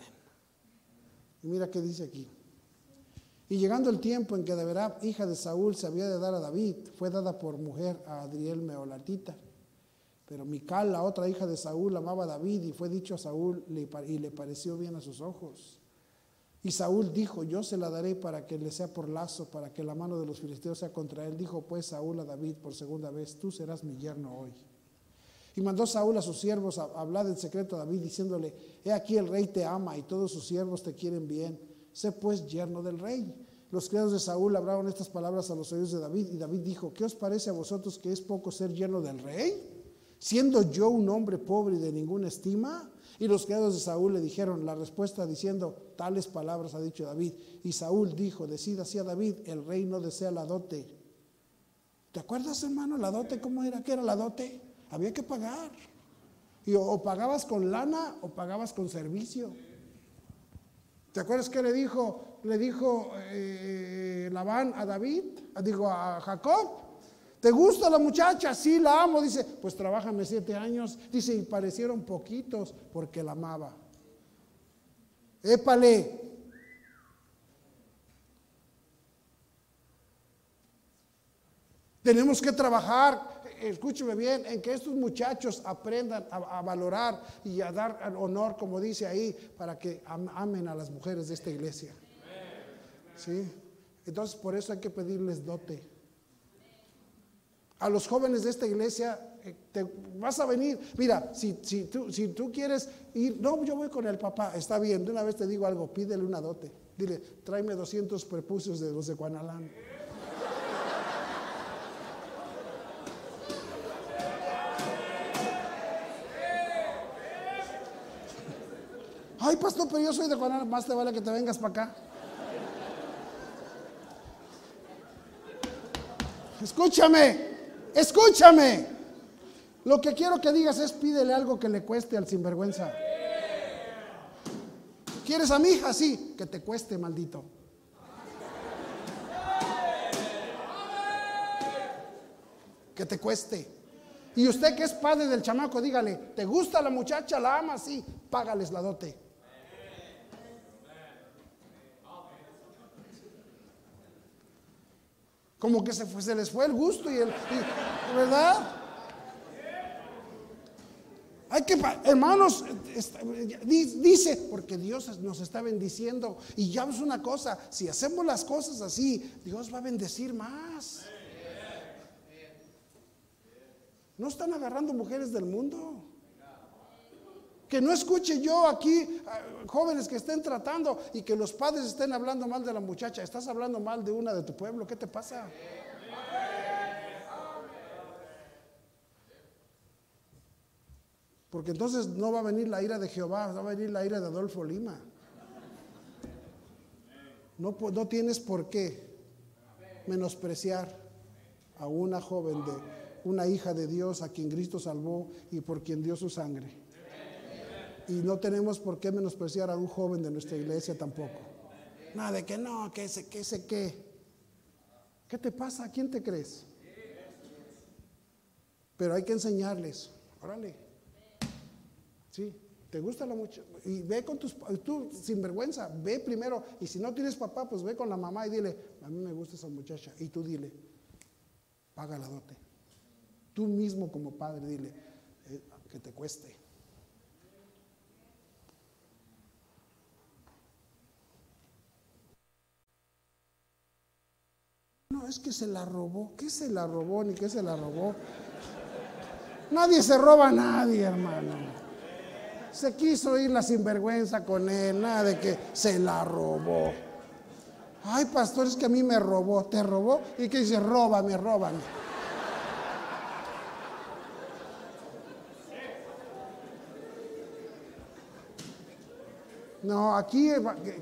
Y mira qué dice aquí. Y llegando el tiempo en que deberá hija de Saúl, se había de dar a David, fue dada por mujer a Adriel Meolatita. Pero Mical, la otra hija de Saúl, amaba a David y fue dicho a Saúl y le pareció bien a sus ojos. Y Saúl dijo, yo se la daré para que le sea por lazo, para que la mano de los filisteos sea contra él. Dijo pues Saúl a David por segunda vez, tú serás mi yerno hoy. Y mandó Saúl a sus siervos a hablar en secreto a David, diciéndole, he aquí el rey te ama y todos sus siervos te quieren bien. Sé pues yerno del rey. Los criados de Saúl hablaron estas palabras a los oídos de David y David dijo, ¿qué os parece a vosotros que es poco ser yerno del rey? Siendo yo un hombre pobre y de ninguna estima. Y los criados de Saúl le dijeron la respuesta diciendo, tales palabras ha dicho David. Y Saúl dijo, decida así a David, el rey no desea la dote. ¿Te acuerdas, hermano, la dote? ¿Cómo era? ¿Qué era la dote? Había que pagar. Y o, pagabas con lana o pagabas con servicio. ¿Te acuerdas que le dijo, le dijo eh, Labán a David? Digo, a Jacob. ¿Te gusta la muchacha? Sí, la amo. Dice, pues trabájame siete años. Dice, y parecieron poquitos porque la amaba. Épale. Tenemos que trabajar, escúcheme bien, en que estos muchachos aprendan a, valorar y a dar honor, como dice ahí, para que amen a las mujeres de esta iglesia. ¿Sí? Entonces, por eso hay que pedirles dote a los jóvenes de esta iglesia, eh, te vas a venir. Mira, si, si, tú, si tú quieres ir, no, yo voy con el papá, está bien, de una vez te digo algo, pídele una dote. Dile, tráeme 200 prepucios de los de Guanalán. Ay, pastor, pero yo soy de Guanalán, más te vale que te vengas para acá. Escúchame. Escúchame. Lo que quiero que digas es pídele algo que le cueste al sinvergüenza. ¿Quieres a mi hija? Sí, que te cueste, maldito. Que te cueste. Y usted que es padre del chamaco, dígale, ¿te gusta la muchacha? ¿La ama? Sí, págales la dote. Como que se, les fue el gusto y el... ¿Verdad? Hay que, hermanos, dice, porque Dios nos está bendiciendo. Y ya es una cosa, si hacemos las cosas así, Dios va a bendecir más. ¿No están agarrando mujeres del mundo? Que no escuche yo aquí jóvenes que estén tratando y que los padres estén hablando mal de la muchacha. Estás hablando mal de una de tu pueblo. ¿Qué te pasa? Porque entonces no va a venir la ira de Jehová, va a venir la ira de Adolfo Lima. No, no tienes por qué menospreciar a una joven de una hija de Dios a quien Cristo salvó y por quien dio su sangre. Y no tenemos por qué menospreciar a un joven de nuestra iglesia tampoco. Nada de que no, que ese, que ese, qué. ¿Qué te pasa? ¿A quién te crees? Pero hay que enseñarles. Órale. Sí. ¿Te gusta la muchacha? Y ve con tus, tú sin vergüenza, ve primero. Y si no tienes papá, pues ve con la mamá y dile, a mí me gusta esa muchacha. Y tú dile, paga la dote. Tú mismo como padre dile, eh, que te cueste. No, es que se la robó. ¿Qué se la robó ni qué se la robó? Nadie se roba a nadie, hermano. Se quiso ir la sinvergüenza con él, nada de que se la robó. Ay, pastor, es que a mí me robó. ¿Te robó? ¿Y que dice? Róbame, róbame. No, aquí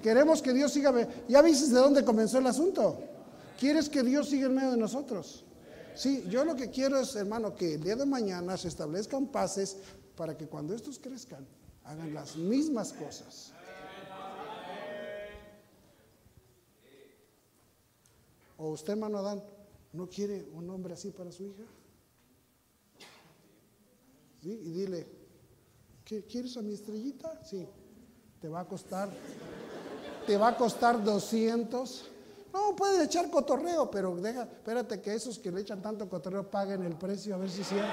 queremos que Dios siga. ¿Ya viste de dónde comenzó el asunto? ¿Quieres que Dios siga en medio de nosotros? Sí, yo lo que quiero es, hermano, que el día de mañana se establezcan pases para que cuando estos crezcan, hagan las mismas cosas. ¿O usted, hermano Adán, no quiere un hombre así para su hija? ¿Sí? Y dile, ¿qué, ¿quieres a mi estrellita? Sí, te va a costar, te va a costar 200. No, pueden echar cotorreo, pero deja, espérate que esos que le echan tanto cotorreo paguen el precio, a ver si es cierto.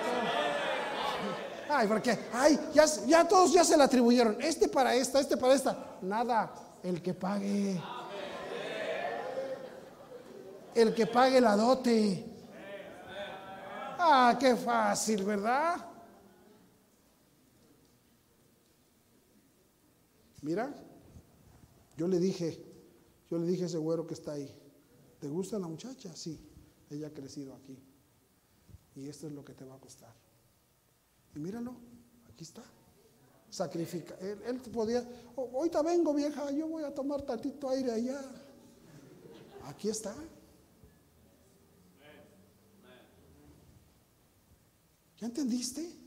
Ay, porque, ay, ya, ya todos ya se la atribuyeron. Este para esta, este para esta. Nada, el que pague. El que pague la dote. Ah, qué fácil, ¿verdad? Mira, yo le dije, yo le dije a ese güero que está ahí, ¿te gusta la muchacha? Sí, ella ha crecido aquí. Y esto es lo que te va a costar. Y míralo, aquí está. Sacrifica. Él, podía, oh, ahorita vengo vieja, yo voy a tomar tantito aire allá. Aquí está. ¿Ya entendiste?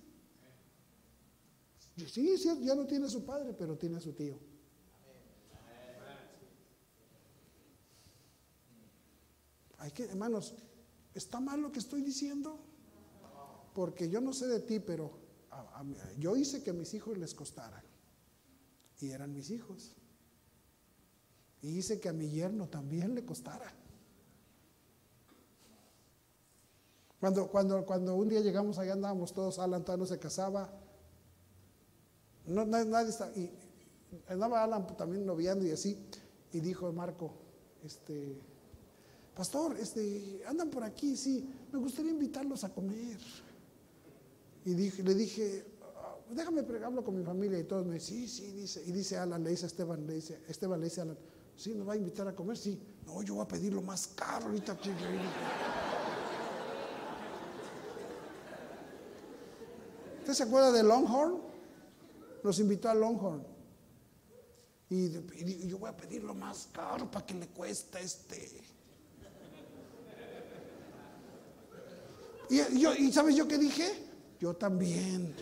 Sí, sí, ya no tiene su padre, pero tiene a su tío. Hay que, hermanos, ¿está mal lo que estoy diciendo? Porque yo no sé de ti, pero yo hice que a mis hijos les costaran. Y eran mis hijos. Y hice que a mi yerno también le costara. Cuando, cuando, cuando un día llegamos allá andábamos todos, Alan todavía no se casaba. No, nadie, está, y andaba Alan también noviando y así. Y dijo Marco, este, pastor, este, andan por aquí, sí, me gustaría invitarlos a comer. Y le dije, ah, déjame, hablo con mi familia y todos me dicen, sí, sí, dice, y dice Alan, le dice a Esteban, le dice, Esteban le dice a Alan, sí, nos va a invitar a comer, sí, no, yo voy a pedir lo más caro ahorita. ¿Usted se acuerda de Longhorn? Nos invitó a Longhorn. Y, y yo voy a pedir lo más caro para que le cueste este. Y, yo, ¿Y sabes yo qué dije? Yo también.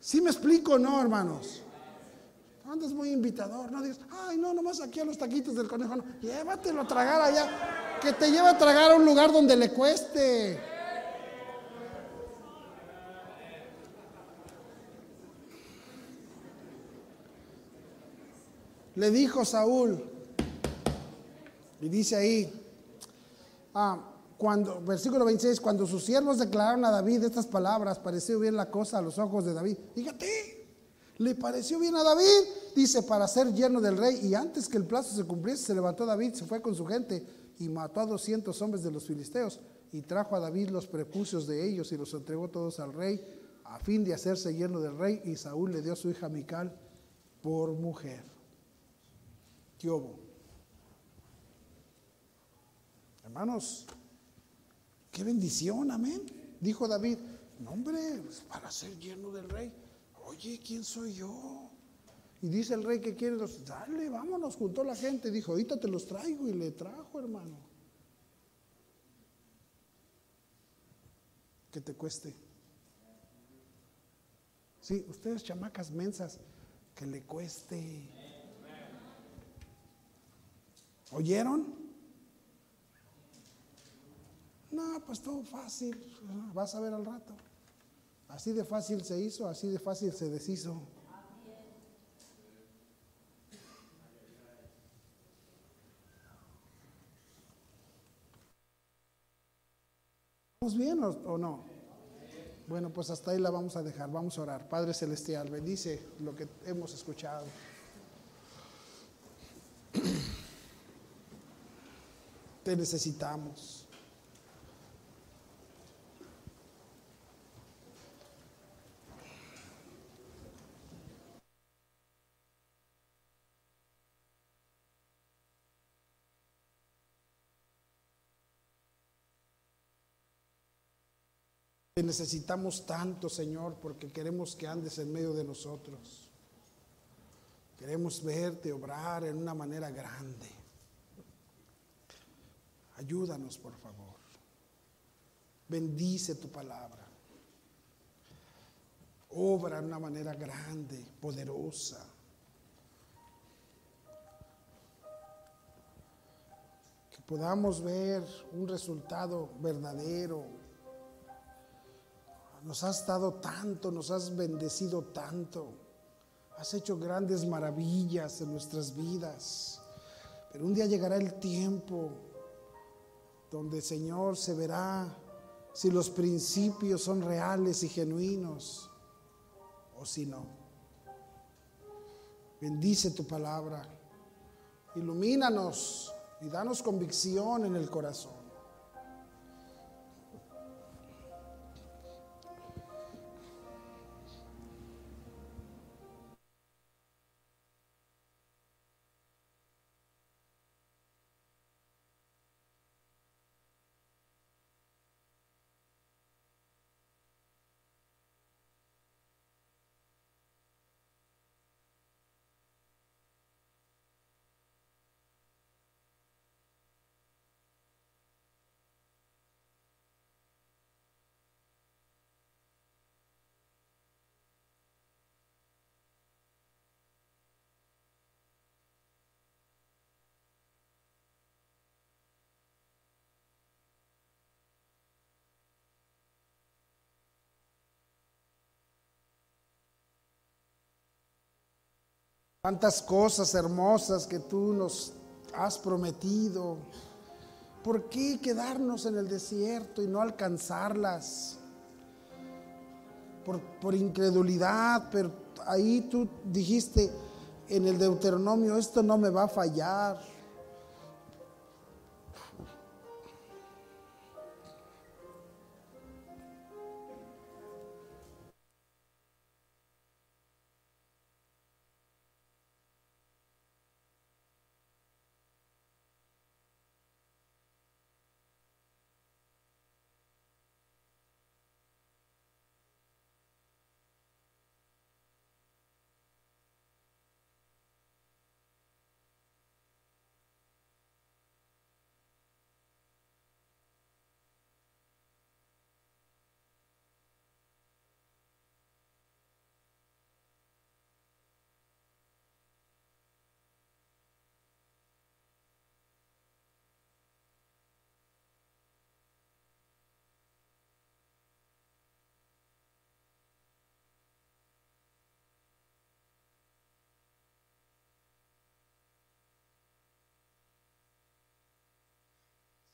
¿Sí me explico no, hermanos? Andas muy invitador, no digas, ay, no, nomás aquí a los taquitos del conejo, no, llévatelo a tragar allá, que te lleve a tragar a un lugar donde le cueste. Le dijo Saúl, y dice ahí, ah, cuando, versículo 26, cuando sus siervos declararon a David estas palabras, pareció bien la cosa a los ojos de David. Fíjate, le pareció bien a David, dice, para ser yerno del rey. Y antes que el plazo se cumpliese, se levantó David, se fue con su gente y mató a 200 hombres de los filisteos y trajo a David los prepucios de ellos y los entregó todos al rey a fin de hacerse yerno del rey. Y Saúl le dio a su hija Mical por mujer. ¿Qué Hermanos, qué bendición, amén. Dijo David, no hombre, pues, para ser lleno del rey. Oye, ¿quién soy yo? Y dice el rey que quiere los, dale, vámonos, juntó la gente. Dijo, ahorita te los traigo y le trajo, hermano. Que te cueste. Sí, ustedes chamacas mensas, que le cueste. ¿Oyeron? No, pues todo fácil, vas a ver al rato. Así de fácil se hizo, así de fácil se deshizo. ¿Estamos bien o, no? Bueno, pues hasta ahí la vamos a dejar. Vamos a orar. Padre Celestial, bendice lo que hemos escuchado. Te necesitamos. Te necesitamos tanto, Señor, porque queremos que andes en medio de nosotros. Queremos verte obrar en una manera grande. Ayúdanos, por favor. Bendice tu palabra. Obra en una manera grande, poderosa. Que podamos ver un resultado verdadero, nos has dado tanto, nos has bendecido tanto. Has hecho grandes maravillas en nuestras vidas. Pero un día llegará el tiempo donde, Señor, se verá si los principios son reales y genuinos o si no. Bendice tu palabra. Ilumínanos y danos convicción en el corazón. Tantas cosas hermosas que tú nos has prometido. ¿Por qué quedarnos en el desierto y no alcanzarlas? Por, por, incredulidad, pero ahí tú dijiste en el Deuteronomio, esto no me va a fallar.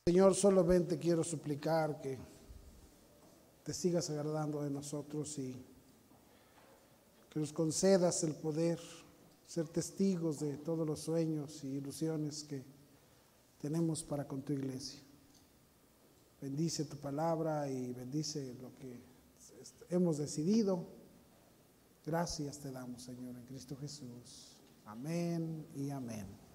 Señor, solamente quiero suplicar que te sigas agradando de nosotros y que nos concedas el poder ser testigos de todos los sueños y ilusiones que tenemos para con tu iglesia. Bendice tu palabra y bendice lo que hemos decidido. Gracias te damos, Señor, en Cristo Jesús. Amén y amén.